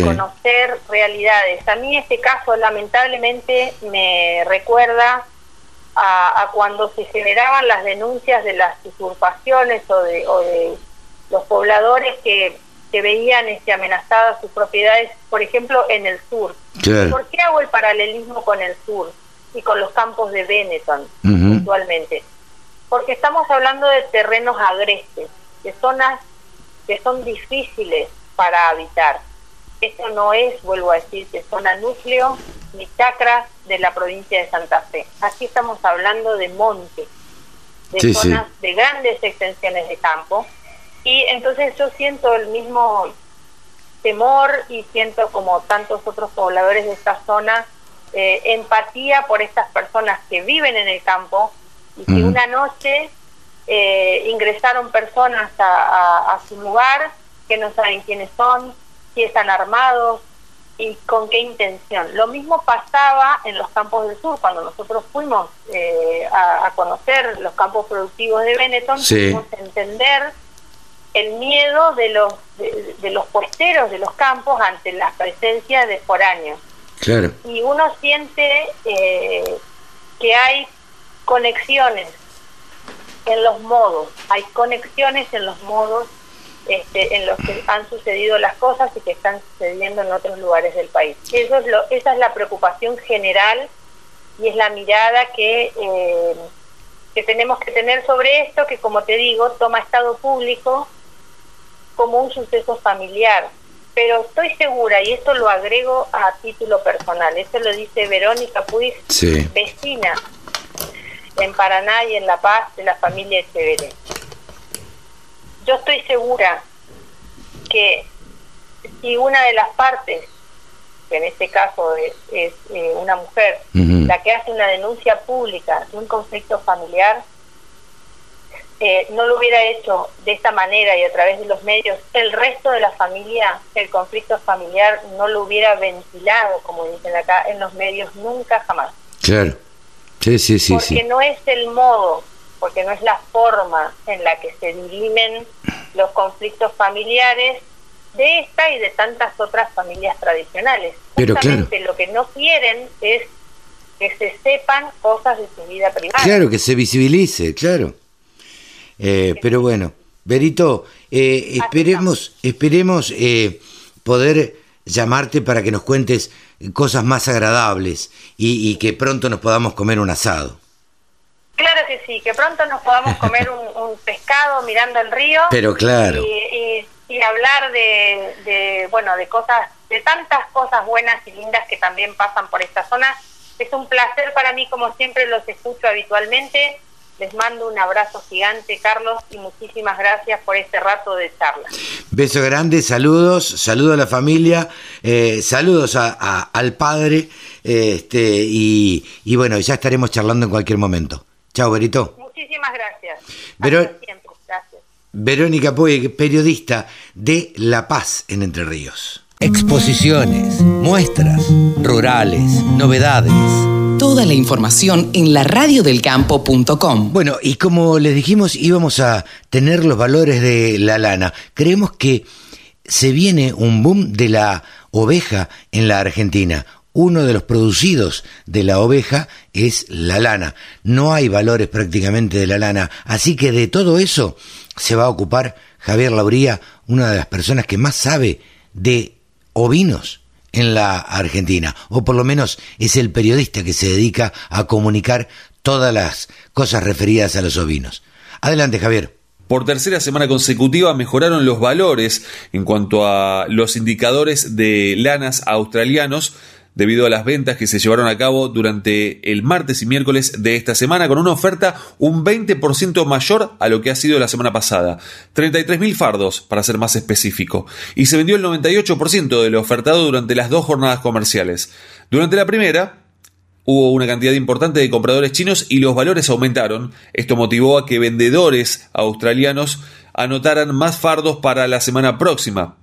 conocer realidades. A mí este caso lamentablemente me recuerda a, cuando se generaban las denuncias de las usurpaciones o de, o de los pobladores que, que veían este, amenazadas sus propiedades, por ejemplo, en el sur. ¿Por qué hago el paralelismo con el sur? Y con los campos de Benetton, actualmente. Porque estamos hablando de terrenos agrestes, de zonas que son difíciles para habitar. Esto no es, vuelvo a decir, que zona núcleo ni chacras de la provincia de Santa Fe. Aquí estamos hablando de monte, de zonas de grandes extensiones de campo. Y entonces yo siento el mismo temor y siento como tantos otros pobladores de esta zona eh, empatía por estas personas que viven en el campo y que una noche eh, ingresaron personas a, su lugar que no saben quiénes son, si están armados y con qué intención. Lo mismo pasaba en los campos del sur, cuando nosotros fuimos eh, a, conocer los campos productivos de Benetton, pudimos entender el miedo de los, de, de los puesteros de los campos ante la presencia de foráneos. Y uno siente eh, que hay conexiones en los modos, hay conexiones en los modos este, en los que han sucedido las cosas y que están sucediendo en otros lugares del país. Eso es lo, esa es la preocupación general y es la mirada que, eh, que tenemos que tener sobre esto, que como te digo, toma Estado público como un suceso familiar, pero estoy segura, y esto lo agrego a título personal, esto lo dice Verónica Puig, vecina en Paraná y en La Paz de la familia Echeveré. Yo estoy segura que si una de las partes, que en este caso es, eh, una mujer, la que hace una denuncia pública de un conflicto familiar, eh, no lo hubiera hecho de esta manera y a través de los medios, el resto de la familia, el conflicto familiar no lo hubiera ventilado, como dicen acá, en los medios nunca jamás. Claro. Sí, sí, sí. Porque no es el modo, porque no es la forma en la que se dirimen los conflictos familiares de esta y de tantas otras familias tradicionales. Pero Justamente lo que no quieren es que se sepan cosas de su vida privada. Claro, que se visibilice, claro. Eh, pero bueno, Berito, eh, esperemos, esperemos eh, poder llamarte para que nos cuentes cosas más agradables y, que pronto nos podamos comer un asado. Claro que sí, que pronto nos podamos comer un, pescado mirando el río. Pero claro. Y, hablar de, de, bueno, de cosas, de tantas cosas buenas y lindas que también pasan por esta zona. Es un placer para mí, como siempre los escucho habitualmente Les mando un abrazo gigante, Carlos, y muchísimas gracias por este rato de charla. Beso grande, saludos, saludos a la familia, eh, saludos al padre, este, y, bueno, ya estaremos charlando en cualquier momento. Chao, Berito. Muchísimas gracias. gracias. Verónica Puig, periodista de La Paz en Entre Ríos. Exposiciones, muestras, rurales, novedades Toda la información en la radiodelcampo.com. Bueno, y como les dijimos, íbamos a tener los valores de la lana. Creemos que se viene un boom de la oveja en la Argentina. Uno de los producidos de la oveja es la lana. No hay valores prácticamente de la lana. Así que de todo eso se va a ocupar Javier Lauría, una de las personas que más sabe de ovinos en la Argentina, o por lo menos es el periodista que se dedica a comunicar todas las cosas referidas a los ovinos. Adelante, Javier. Por tercera semana consecutiva mejoraron los valores en cuanto a los indicadores de lanas australianos debido a las ventas que se llevaron a cabo durante el martes y miércoles de esta semana con una oferta un 20% mayor a lo que ha sido la semana pasada, 33.000 fardos para ser más específico, y se vendió el 98% de lo ofertado durante las dos jornadas comerciales. Durante la primera, Hubo una cantidad importante de compradores chinos y los valores aumentaron. Esto motivó a que vendedores australianos anotaran más fardos para la semana próxima.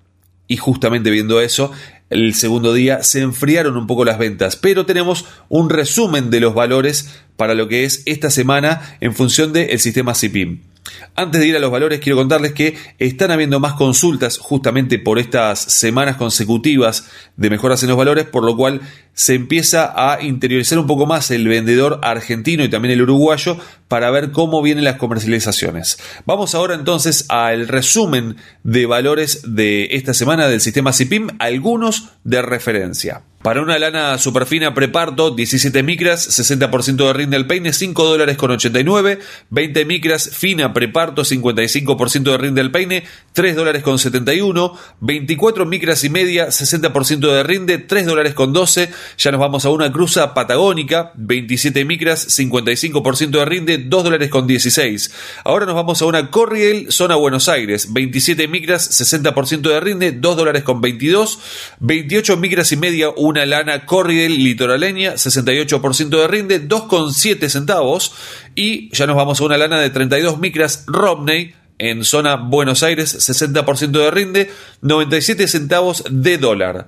Y justamente viendo eso, el segundo día se enfriaron un poco las ventas, pero tenemos un resumen de los valores para lo que es esta semana en función del sistema CIPIM. Antes de ir a los valores, quiero contarles que están habiendo más consultas justamente por estas semanas consecutivas de mejoras en los valores, por lo cual se empieza a interiorizar un poco más el vendedor argentino y también el uruguayo para ver cómo vienen las comercializaciones. Vamos ahora entonces al resumen de valores de esta semana del sistema CIPIM, algunos de referencia. Para una lana superfina preparto, 17 micras, 60% de rinde al peine, 5 dólares con 89. 20 micras fina preparto, 55% de rinde al peine, 3 dólares con 71. 24 micras y media, 60% de rinde, 3 dólares con 12. Ya nos vamos a una cruza patagónica, 27 micras, 55% de rinde, 2 dólares con 16. Ahora nos vamos a una Corriel, zona Buenos Aires, 27 micras, 60% de rinde, 2 dólares con 22. 28 micras y media, una lana Corriel litoraleña, 68% de rinde, 2,7 centavos. Y ya nos vamos a una lana de 32 micras Romney en zona Buenos Aires, 60% de rinde, 97 centavos de dólar.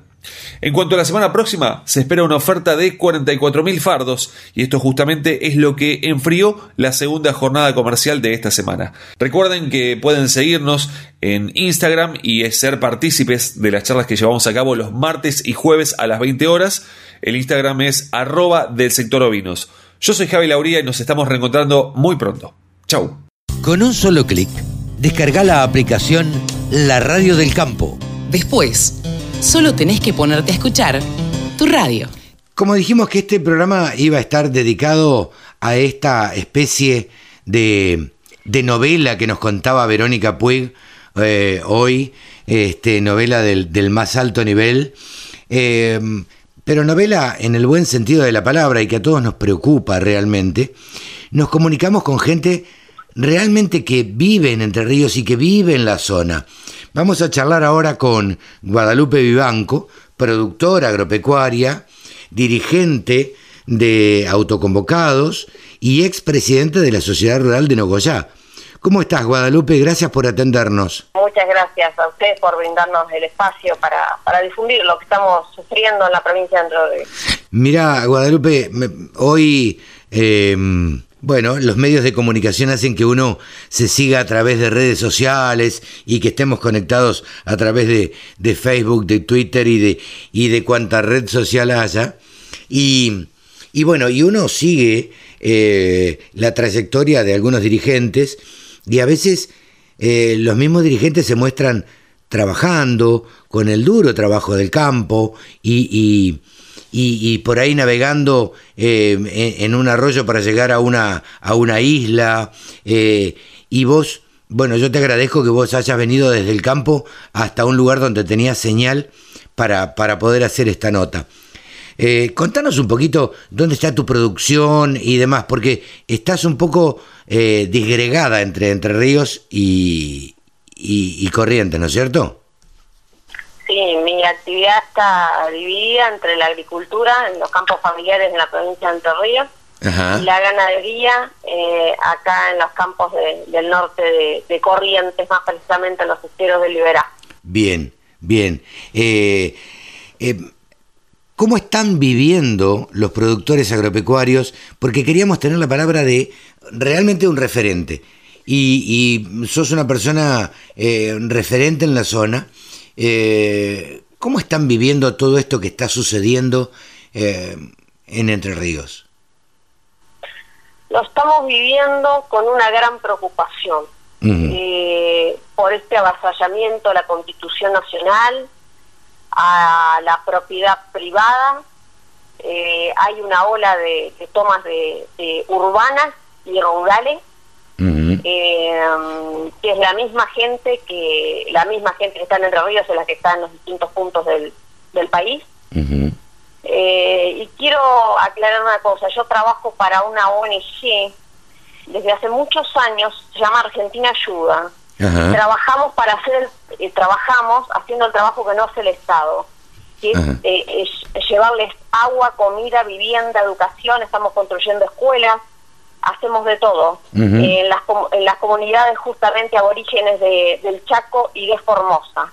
En cuanto a la semana próxima, se espera una oferta de 44.000 fardos y esto justamente es lo que enfrió la segunda jornada comercial de esta semana. Recuerden que pueden seguirnos en Instagram y ser partícipes de las charlas que llevamos a cabo los martes y jueves a las 20 horas. El Instagram es arroba del sector ovinos. Yo soy Javi Lauría y nos estamos reencontrando muy pronto. Chau. Con un solo clic, descarga la aplicación La Radio del Campo. Después, Solo tenés que ponerte a escuchar tu radio. Como dijimos que este programa iba a estar dedicado a esta especie de, novela que nos contaba Verónica Puig eh, hoy, este, novela del, más alto nivel, em, pero novela en el buen sentido de la palabra y que a todos nos preocupa realmente, nos comunicamos con gente realmente que vive en Entre Ríos y que vive en la zona. Vamos a charlar ahora con Guadalupe Vivanco, productora agropecuaria, dirigente de autoconvocados y expresidente de la Sociedad Rural de Nogoyá. ¿Cómo estás, Guadalupe? Gracias por atendernos. Muchas gracias a ustedes por brindarnos el espacio para, difundir lo que estamos sufriendo en la provincia de Ríos. Mira, Guadalupe, hoy eh, bueno, los medios de comunicación hacen que uno se siga a través de redes sociales y que estemos conectados a través de, Facebook, de Twitter y de, y cuanta red social haya. Y, bueno, y uno sigue eh, la trayectoria de algunos dirigentes y a veces eh, los mismos dirigentes se muestran trabajando con el duro trabajo del campo y, por ahí navegando eh, en, un arroyo para llegar a una, a una isla. Eh, y vos, bueno, yo te agradezco que vos hayas venido desde el campo hasta un lugar donde tenías señal para, para poder hacer esta nota. Eh, contanos un poquito dónde está tu producción y demás, porque estás un poco eh, disgregada entre Entre Ríos y, y, Corrientes, ¿no es cierto? Sí, mi actividad está dividida entre la agricultura en los campos familiares en la provincia de Entre Ríos y la ganadería eh, acá en los campos del norte de, Corrientes, más precisamente en los esteros de Liberá. Bien, bien. Eh, eh, ¿Cómo están viviendo los productores agropecuarios? Porque queríamos tener la palabra de realmente un referente. Y, sos una persona referente en la zona. ¿Cómo están viviendo todo esto que está sucediendo en Entre Ríos? lo estamos viviendo con una gran preocupación eh, por este avasallamiento a la Constitución Nacional, a la propiedad privada. Eh, hay una ola de, tomas de, urbanas y rurales, eh, que es la misma gente que la misma gente que está en Entre Ríos es la que está en los distintos puntos del, del país. Eh, y quiero aclarar una cosa, yo trabajo para una ONG desde hace muchos años, se llama Argentina Ayuda. Trabajamos para hacer, eh, trabajamos haciendo el trabajo que no hace el Estado, que eh, es, llevarles agua, comida, vivienda, educación, estamos construyendo escuelas, hacemos de todo. En, las, en las comunidades justamente aborígenes de, del Chaco y de Formosa,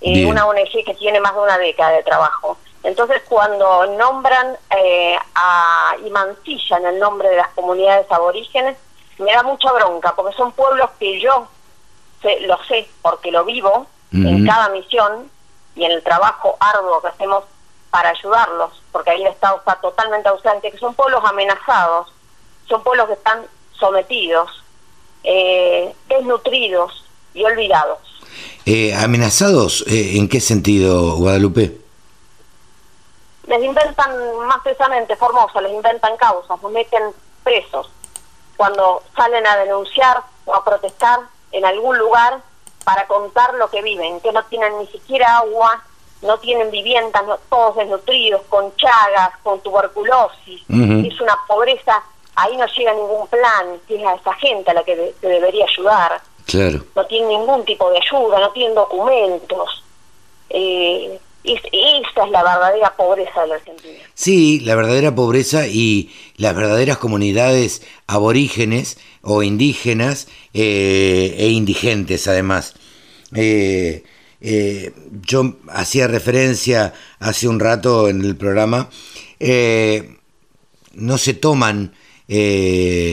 una ONG que tiene más de una década de trabajo. Entonces, cuando nombran eh, a, y mancillan el nombre de las comunidades aborígenes, me da mucha bronca, porque son pueblos que yo lo sé, porque lo vivo en cada misión y en el trabajo arduo que hacemos para ayudarlos, porque ahí el Estado está totalmente ausente, que son pueblos amenazados, son pueblos que están sometidos, eh, desnutridos y olvidados. Eh, ¿Amenazados en qué sentido, Guadalupe? les inventan más precisamente Formosa, les inventan causas, los meten presos cuando salen a denunciar o a protestar en algún lugar para contar lo que viven, que no tienen ni siquiera agua, no tienen viviendas, todos desnutridos, con chagas, con tuberculosis, es una pobreza, ahí no llega ningún plan, que es a esa gente a la que se debería ayudar. Claro. No tienen ningún tipo de ayuda, no tienen documentos. Eh, esa es la verdadera pobreza de la Argentina. Sí, la verdadera pobreza y las verdaderas comunidades aborígenes o indígenas eh, e indigentes además. Eh, eh, yo hacía referencia hace un rato en el programa, no se toman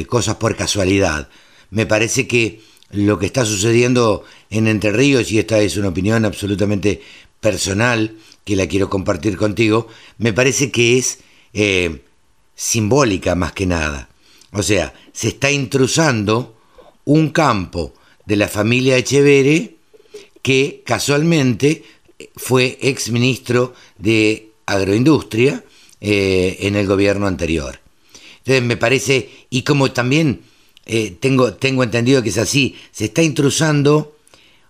cosas por casualidad. Me parece que lo que está sucediendo en Entre Ríos, y esta es una opinión absolutamente personal que la quiero compartir contigo, me parece que es eh, simbólica más que nada. O sea, se está intrusando un campo de la familia Echevere que casualmente fue ex ministro de Agroindustria eh, en el gobierno anterior. Entonces me parece, y como también eh, tengo, tengo entendido que es así, se está intrusando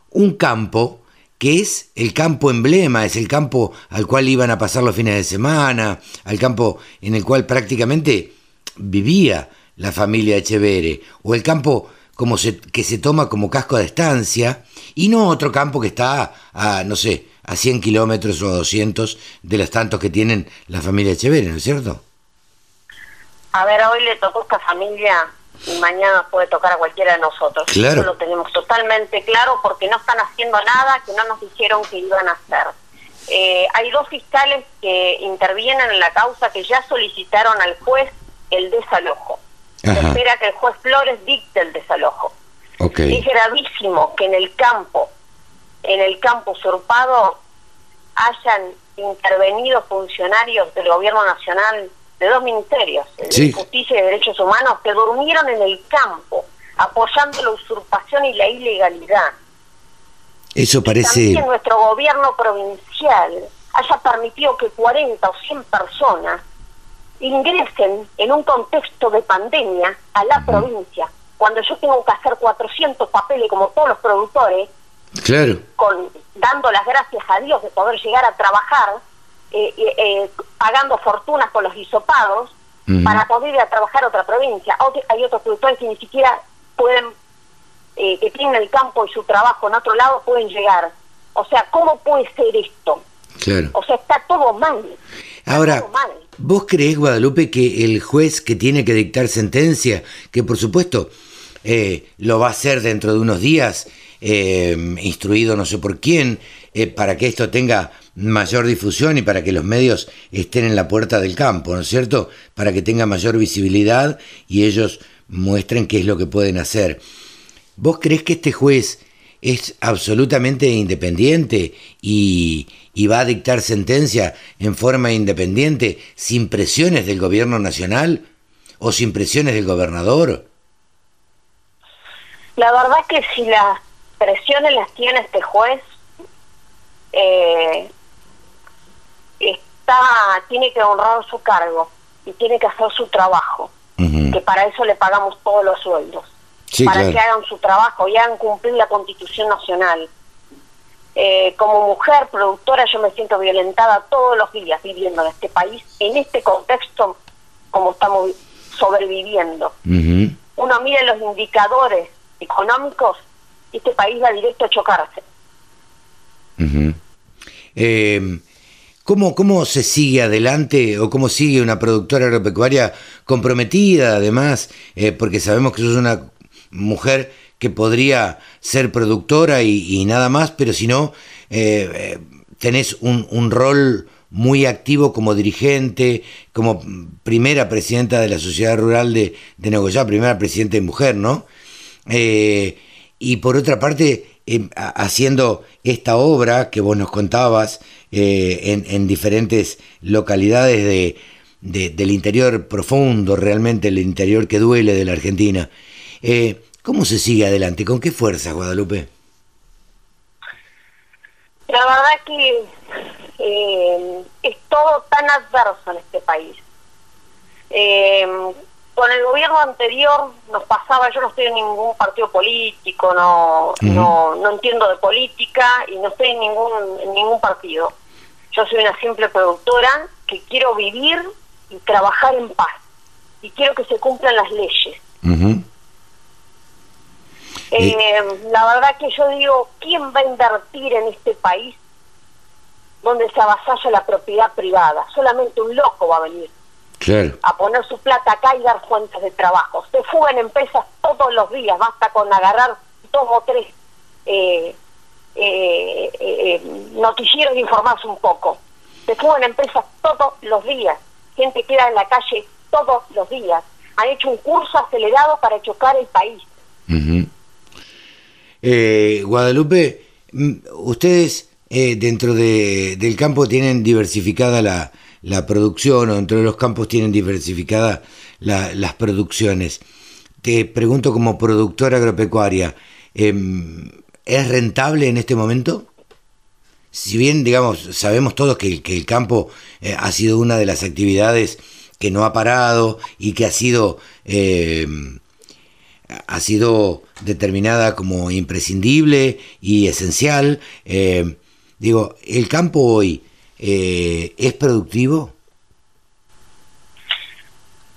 un campo que es el campo emblema, es el campo al cual iban a pasar los fines de semana, al campo en el cual prácticamente vivía la familia Echevere, o el campo como que se toma como casco de estancia, y no otro campo que está a, no sé, a 100 kilómetros o 200 de los tantos que tienen la familia Echevere, ¿no es cierto? A ver, hoy le tocó a esta familia y mañana puede tocar a cualquiera de nosotros. Eso lo tenemos totalmente claro porque no están haciendo nada que no nos dijeron que iban a hacer. Eh, hay dos fiscales que intervienen en la causa que ya solicitaron al juez el desalojo. Se espera que el juez Flores dicte el desalojo. Es gravísimo que en el campo, en el campo usurpado, hayan intervenido funcionarios del gobierno nacional de dos ministerios, de Justicia y Derechos Humanos, que durmieron en el campo, apoyando la usurpación y la ilegalidad. Eso parece... Y también nuestro gobierno provincial haya permitido que 40 o 100 personas ingresen en un contexto de pandemia a la provincia, cuando yo tengo que hacer 400 papeles como todos los productores, claro. con, dando las gracias a Dios de poder llegar a trabajar, pagando fortunas con los hisopados para poder ir a trabajar a otra provincia. Hay otros productores que ni siquiera pueden, que tienen el campo y su trabajo en otro lado, pueden llegar. O sea, ¿cómo puede ser esto? Claro. O sea, está todo mal. Ahora, ¿vos crees, Guadalupe, que el juez que tiene que dictar sentencia, que por supuesto eh, lo va a hacer dentro de unos días, eh, instruido no sé por quién, eh, para que esto tenga mayor difusión y para que los medios estén en la puerta del campo, ¿no es cierto? Para que tenga mayor visibilidad y ellos muestren qué es lo que pueden hacer. ¿Vos crees que este juez es absolutamente independiente y, va a dictar sentencia en forma independiente sin presiones del gobierno nacional o sin presiones del gobernador? La verdad que si las presiones las tiene este juez, eh, está tiene que honrar su cargo y tiene que hacer su trabajo, que para eso le pagamos todos los sueldos para que hagan su trabajo y hagan cumplir la Constitución Nacional. Eh, como mujer productora yo me siento violentada todos los días viviendo en este país, en este contexto como estamos sobreviviendo. Uno mira los indicadores económicos este país va directo a chocarse. eh, ¿Cómo, ¿Cómo se sigue adelante o cómo sigue una productora agropecuaria comprometida además? Eh, porque sabemos que sos una mujer que podría ser productora y, nada más, pero si no, eh, eh, tenés un, rol muy activo como dirigente, como primera presidenta de la Sociedad Rural de, de Nogoyá, primera presidenta de mujer, ¿no? Y por otra parte, haciendo esta obra que vos nos contabas en, en, diferentes localidades de, del interior profundo, realmente el interior que duele de la Argentina. Eh, ¿Cómo se sigue adelante? ¿Con qué fuerza, Guadalupe? La verdad que eh, es todo tan adverso en este país. Con el gobierno anterior nos pasaba, yo no estoy en ningún partido político, no, no, no entiendo de política y no estoy en ningún, en ningún partido. Yo soy una simple productora que quiero vivir y trabajar en paz y quiero que se cumplan las leyes. Eh, la verdad que yo digo, ¿quién va a invertir en este país donde se avasalla la propiedad privada? Solamente un loco va a venir a poner su plata acá y dar fuentes de trabajo. Se fugan empresas todos los días, basta con agarrar dos o tres eh, eh, eh noticieros e informarse un poco. Se fugan empresas todos los días, gente queda en la calle todos los días. Han hecho un curso acelerado para chocar el país. Eh, Guadalupe, mm, ustedes eh, dentro de, del campo tienen diversificada la, la, producción o dentro de los campos tienen diversificada las producciones. Te pregunto como productora agropecuaria, em, ¿es rentable en este momento? Si bien, digamos, sabemos todos que, el campo eh, ha sido una de las actividades que no ha parado y que ha sido em, ha sido determinada como imprescindible y esencial. Eh, digo, ¿el campo hoy eh, es productivo?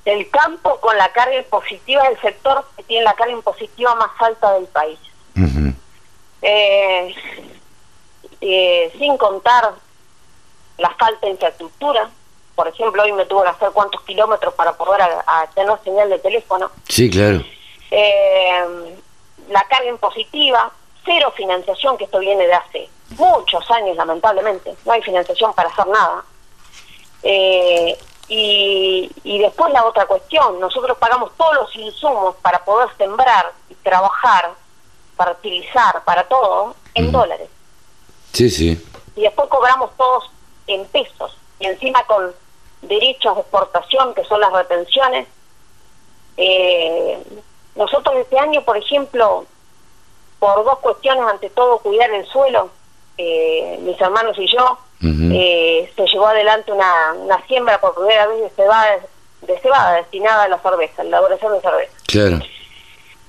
El campo con la carga impositiva es el sector que tiene la carga impositiva más alta del país. Eh, sin contar la falta de infraestructura. Por ejemplo, hoy me tuvo que hacer cuántos kilómetros para poder tener señal de teléfono. Sí, claro eh, la carga impositiva, cero financiación, que esto viene de hace muchos años, lamentablemente, no hay financiación para hacer nada. Eh, y, y después la otra cuestión, nosotros pagamos todos los insumos para poder sembrar y trabajar, para utilizar, para todo, en dólares. Sí, sí. Y después cobramos todos en pesos, y encima con derechos de exportación, que son las retenciones, eh, nosotros este año, por ejemplo, por dos cuestiones, ante todo cuidar el suelo, eh, mis hermanos y yo, eh, se llevó adelante una, una siembra por primera vez de cebada, de cebada destinada a la cerveza, la elaboración de cerveza. Claro.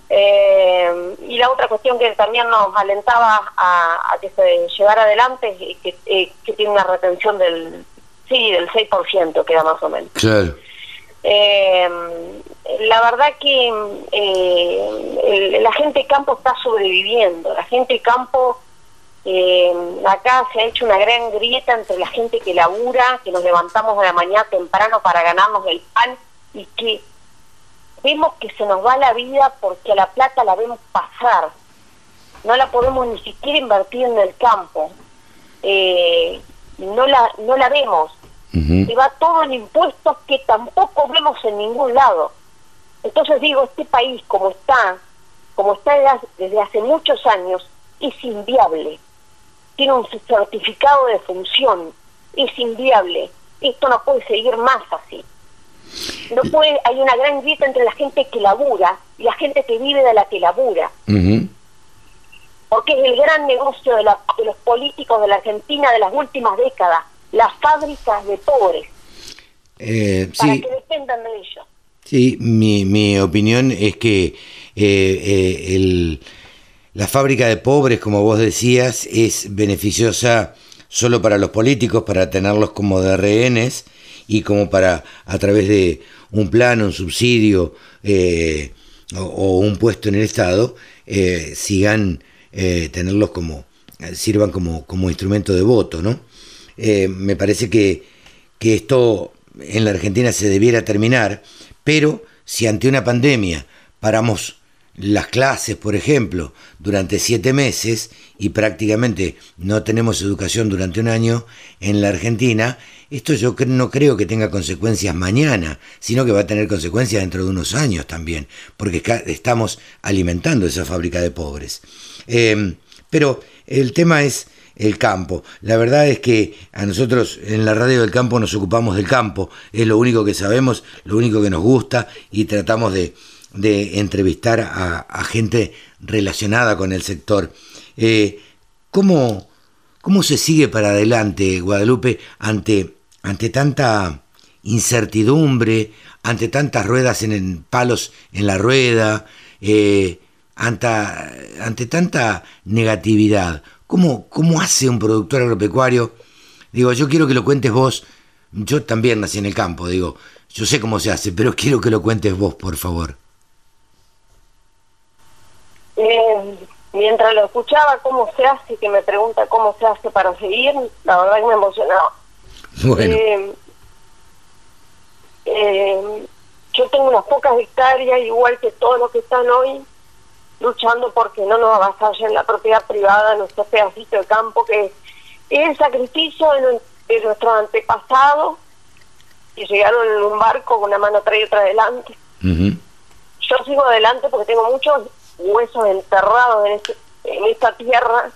Eh, y la otra cuestión que también nos alentaba a, que se llevara adelante, que, que tiene una retención del, sí, del 6% queda más o menos. Claro. Eh, la verdad que eh, la gente de campo está sobreviviendo, la gente de campo eh, acá se ha hecho una gran grieta entre la gente que labura, que nos levantamos de la mañana temprano para ganarnos el pan y que vemos que se nos va la vida porque a la plata la vemos pasar, no la podemos ni siquiera invertir en el campo, eh, no la no la vemos, se va todo en impuestos que tampoco vemos en ningún lado. Entonces digo, este país como está, como está desde hace muchos años, es inviable tiene un certificado de función, es inviable, esto no puede seguir más así. No puede, hay una gran grieta entre la gente que labura y la gente que vive de la que labura. Porque es el gran negocio de, los políticos de la Argentina de las últimas décadas, las fábricas de pobres. Eh, para que dependan de ellos. Sí, mi, mi opinión es que eh, eh, el la fábrica de pobres, como vos decías, es beneficiosa solo para los políticos, para tenerlos como de rehenes y como para, a través de un plan, un subsidio eh, o, un puesto en el Estado, eh, sigan eh, tenerlos como, sirvan como, como instrumento de voto, ¿no? me parece que, que esto en la Argentina se debiera terminar, pero si ante una pandemia paramos las clases, por ejemplo, durante siete meses y prácticamente no tenemos educación durante un año en la Argentina, esto yo no creo que tenga consecuencias mañana, sino que va a tener consecuencias dentro de unos años también, porque estamos alimentando esa fábrica de pobres. Em, pero el tema es el campo. La verdad es que a nosotros en la radio del campo nos ocupamos del campo, es lo único que sabemos, lo único que nos gusta y tratamos de de entrevistar a, gente relacionada con el sector. Eh, ¿cómo, ¿Cómo se sigue para adelante, Guadalupe, ante, ante tanta incertidumbre, ante tantas ruedas en, palos en la rueda, eh, ante, ante, tanta negatividad? ¿Cómo, ¿Cómo hace un productor agropecuario? Digo, yo quiero que lo cuentes vos. Yo también nací en el campo, digo, yo sé cómo se hace, pero quiero que lo cuentes vos, por favor. Eh, mientras lo escuchaba, cómo se hace, que me pregunta cómo se hace para seguir, la verdad que me emocionaba. Eh, eh, yo tengo unas pocas hectáreas, igual que todos los que están hoy, luchando porque no nos avasallen la propiedad privada, nuestro pedacito de campo, que es el sacrificio de, nuestros antepasados, que llegaron en un barco con una mano atrás y otra adelante. Yo sigo adelante porque tengo muchos huesos enterrados en, este, en esta tierra.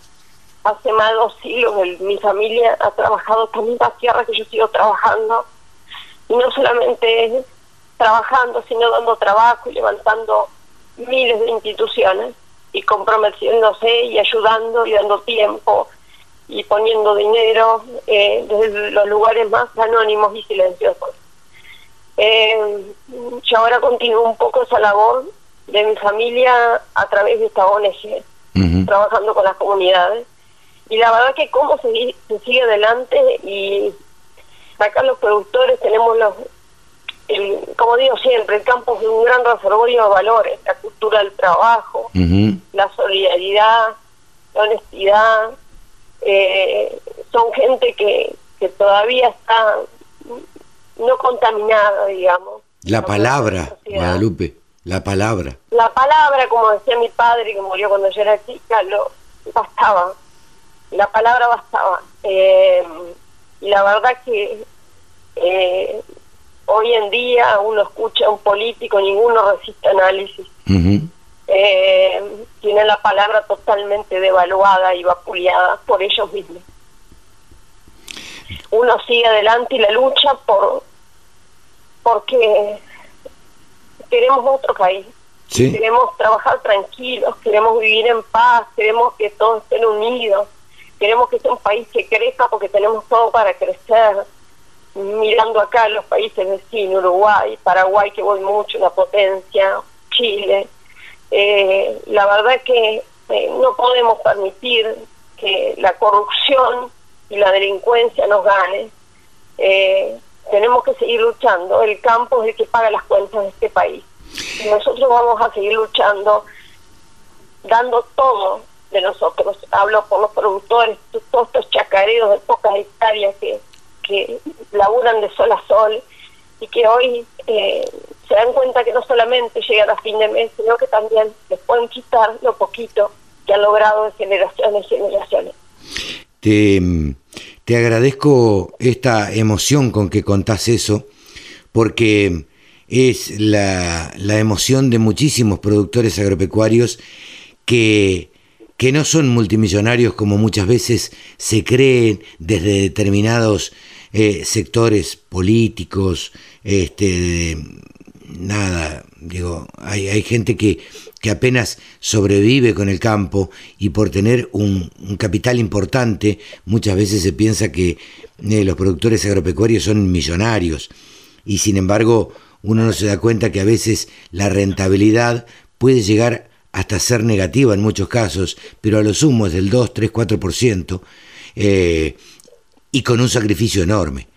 Hace más de dos siglos mi familia ha trabajado esta misma tierra que yo sigo trabajando. Y no solamente trabajando, sino dando trabajo y levantando miles de instituciones y comprometiéndose y ayudando y dando tiempo y poniendo dinero eh, desde los lugares más anónimos y silenciosos. Eh, yo ahora continúo un poco esa labor de mi familia a través de esta ONG, trabajando con las comunidades. Y la verdad que cómo se, se sigue adelante y acá los productores tenemos los, como digo siempre, el campo es un gran reservorio de valores, la cultura del trabajo, la solidaridad, la honestidad. Eh, son gente que, que todavía está no contaminada, digamos. La palabra, Guadalupe. La palabra. La palabra, como decía mi padre que murió cuando yo era chica, lo bastaba. La palabra bastaba. Eh, y la verdad que eh, hoy en día uno escucha a un político, ninguno resiste análisis. Eh, tiene la palabra totalmente devaluada y vapuleada por ellos mismos. Uno sigue adelante y la lucha por porque queremos otro país. Queremos trabajar tranquilos, queremos vivir en paz, queremos que todos estén unidos, queremos que sea un país que crezca porque tenemos todo para crecer. Mirando acá los países vecinos, Uruguay, Paraguay, que voy mucho, la potencia, Chile. Eh, la verdad que eh, no podemos permitir que la corrupción y la delincuencia nos gane. eh, tenemos que seguir luchando. El campo es el que paga las cuentas de este país. Y nosotros vamos a seguir luchando, dando todo de nosotros. Hablo por los productores, todos estos chacareros de pocas hectáreas que, que laburan de sol a sol y que hoy eh, se dan cuenta que no solamente llegan a fin de mes, sino que también les pueden quitar lo poquito que han logrado de generaciones y generaciones. Te, te agradezco esta emoción con que contás eso, porque es la, la emoción de muchísimos productores agropecuarios que, que no son multimillonarios como muchas veces se creen desde determinados eh, sectores políticos, este, nada, digo, hay, hay gente que, que, apenas sobrevive con el campo y por tener un, capital importante, muchas veces se piensa que eh, los productores agropecuarios son millonarios y sin embargo uno no se da cuenta que a veces la rentabilidad puede llegar hasta ser negativa en muchos casos, pero a lo sumo es del 2, 3, 4%. Eh, y con un sacrificio enorme.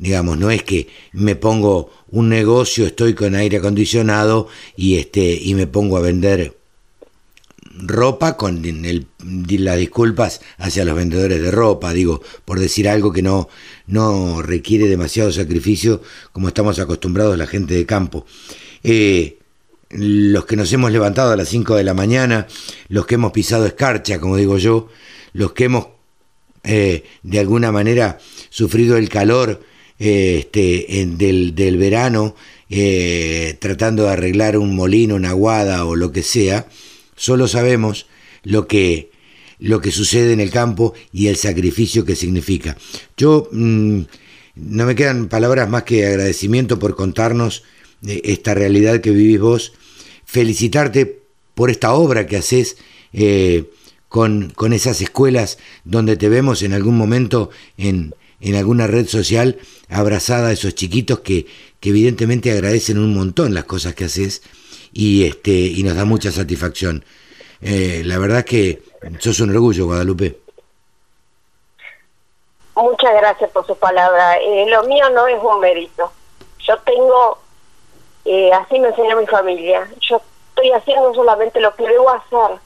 Digamos, no es que me pongo un negocio, estoy con aire acondicionado y este y me pongo a vender ropa con el, las disculpas hacia los vendedores de ropa, digo, por decir algo que no, no requiere demasiado sacrificio como estamos acostumbrados la gente de campo. Eh, los que nos hemos levantado a las 5 de la mañana, los que hemos pisado escarcha, como digo yo, los que hemos eh, de alguna manera sufrido el calor eh, este, del, del, verano, eh, tratando de arreglar un molino, una aguada o lo que sea, solo sabemos lo que, lo que sucede en el campo y el sacrificio que significa. Yo mm, no me quedan palabras más que agradecimiento por contarnos esta realidad que vivís vos, felicitarte por esta obra que haces con, con esas escuelas donde te vemos en algún momento en, en alguna red social abrazada a esos chiquitos que, que evidentemente agradecen un montón las cosas que haces y, este, y nos da mucha satisfacción. Eh, la verdad que sos un orgullo, Guadalupe. Muchas gracias por su palabra. Eh, lo mío no es un mérito. Yo tengo, eh, así me enseñó mi familia, yo estoy haciendo solamente lo que debo hacer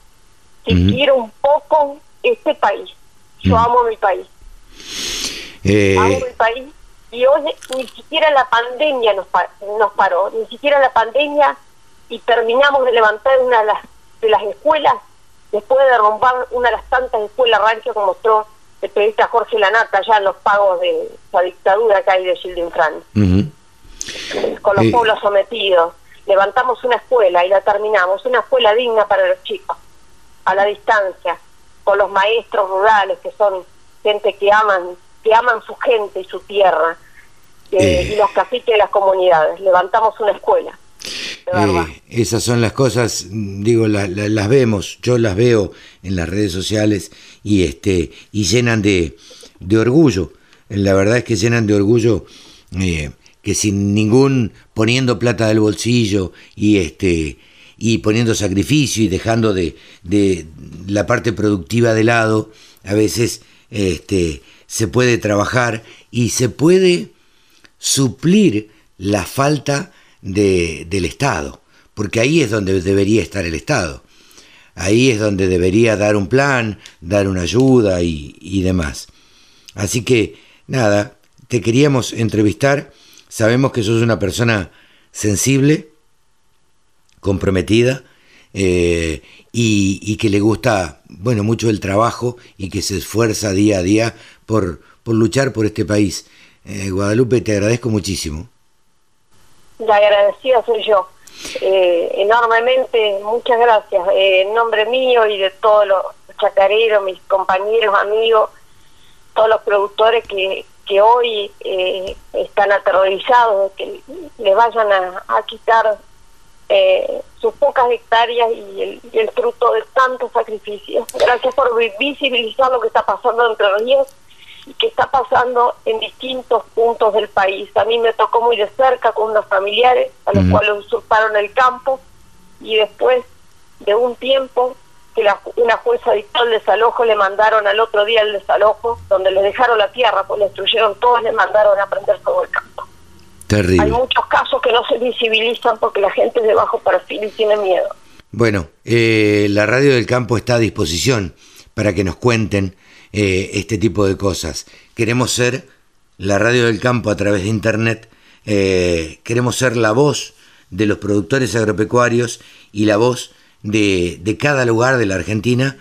que quiero un poco este país. Yo amo mi país. Eh... País. Y hoy ni siquiera la pandemia nos, nos paró, ni siquiera la pandemia y terminamos de levantar una de las, de las escuelas después de derrumbar una de las tantas escuelas rancho como mostró el periodista Jorge Lanata ya en los pagos de la dictadura que hay de Gilles Con los eh. pueblos sometidos. Levantamos una escuela y la terminamos, una escuela digna para los chicos a la distancia, con los maestros rurales, que son gente que aman, que aman su gente y su tierra, eh, y los caciques de las comunidades. Levantamos una escuela. Eh, esas son las cosas, digo, las vemos, yo las veo en las redes sociales y este y llenan de, de orgullo. La verdad es que llenan de orgullo eh, que sin ningún poniendo plata del bolsillo y este y poniendo sacrificio y dejando de, de la parte productiva de lado, a veces este, se puede trabajar y se puede suplir la falta de, del Estado, porque ahí es donde debería estar el Estado. Ahí es donde debería dar un plan, dar una ayuda y, y demás. Así que, nada, te queríamos entrevistar. Sabemos que sos una persona sensible, comprometida eh, y, que le gusta, bueno, mucho el trabajo y que se esfuerza día a día por, por luchar por este país. Eh, Guadalupe, te agradezco muchísimo. La agradecida soy yo. Eh, enormemente, muchas gracias. en nombre mío y de todos los chacareros, mis compañeros, amigos, todos los productores que, que hoy están aterrorizados de que le vayan a quitar eh, sus pocas hectáreas y el, fruto de tantos sacrificios. Gracias por visibilizar lo que está pasando entre los días y que está pasando en distintos puntos del país. A mí me tocó muy de cerca con unos familiares a los cuales usurparon el campo y después de un tiempo que la, una jueza dictó el desalojo, le mandaron al otro día el desalojo, donde le dejaron la tierra, pues le destruyeron todo, le mandaron a prender todo el campo. Terrible. Hay muchos casos que no se visibilizan porque la gente es de bajo perfil y tiene miedo. Bueno, eh, la radio del campo está a disposición para que nos cuenten eh, este tipo de cosas. Queremos ser la radio del campo a través de internet, eh, queremos ser la voz de los productores agropecuarios y la voz de, de cada lugar de la Argentina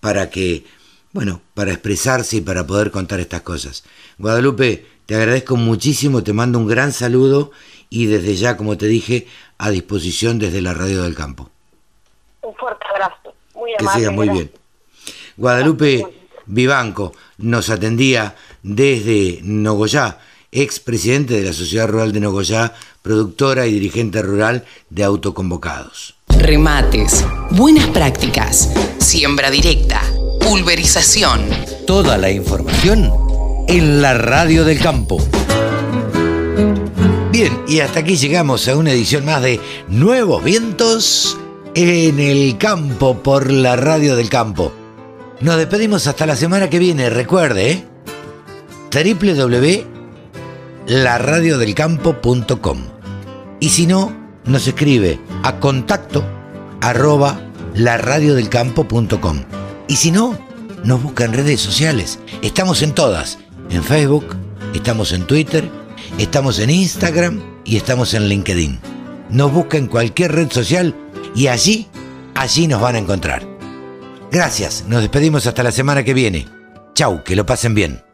para que, bueno, para expresarse y para poder contar estas cosas. Guadalupe, te agradezco muchísimo, te mando un gran saludo y desde ya, como te dije, a disposición desde la Radio del Campo. Un fuerte abrazo, muy amable. Que siga muy bien. Guadalupe Vivanco nos atendía desde Nogoyá, ex presidente de la Sociedad Rural de Nogoyá, productora y dirigente rural de autoconvocados. Remates, buenas prácticas, siembra directa, pulverización. Toda la información en la radio del campo. Bien, y hasta aquí llegamos a una edición más de Nuevos Vientos en el campo por la radio del campo. Nos despedimos hasta la semana que viene, recuerde, ¿eh? www.laradiodelcampo.com y si no, nos escribe a contacto arroba laradiodelcampo.com y si no, nos busca en redes sociales. Estamos en todas, en Facebook, estamos en Twitter, estamos en Instagram y estamos en LinkedIn. Nos busca en cualquier red social y allí, allí nos van a encontrar. Gracias, nos despedimos hasta la semana que viene. Chau, que lo pasen bien.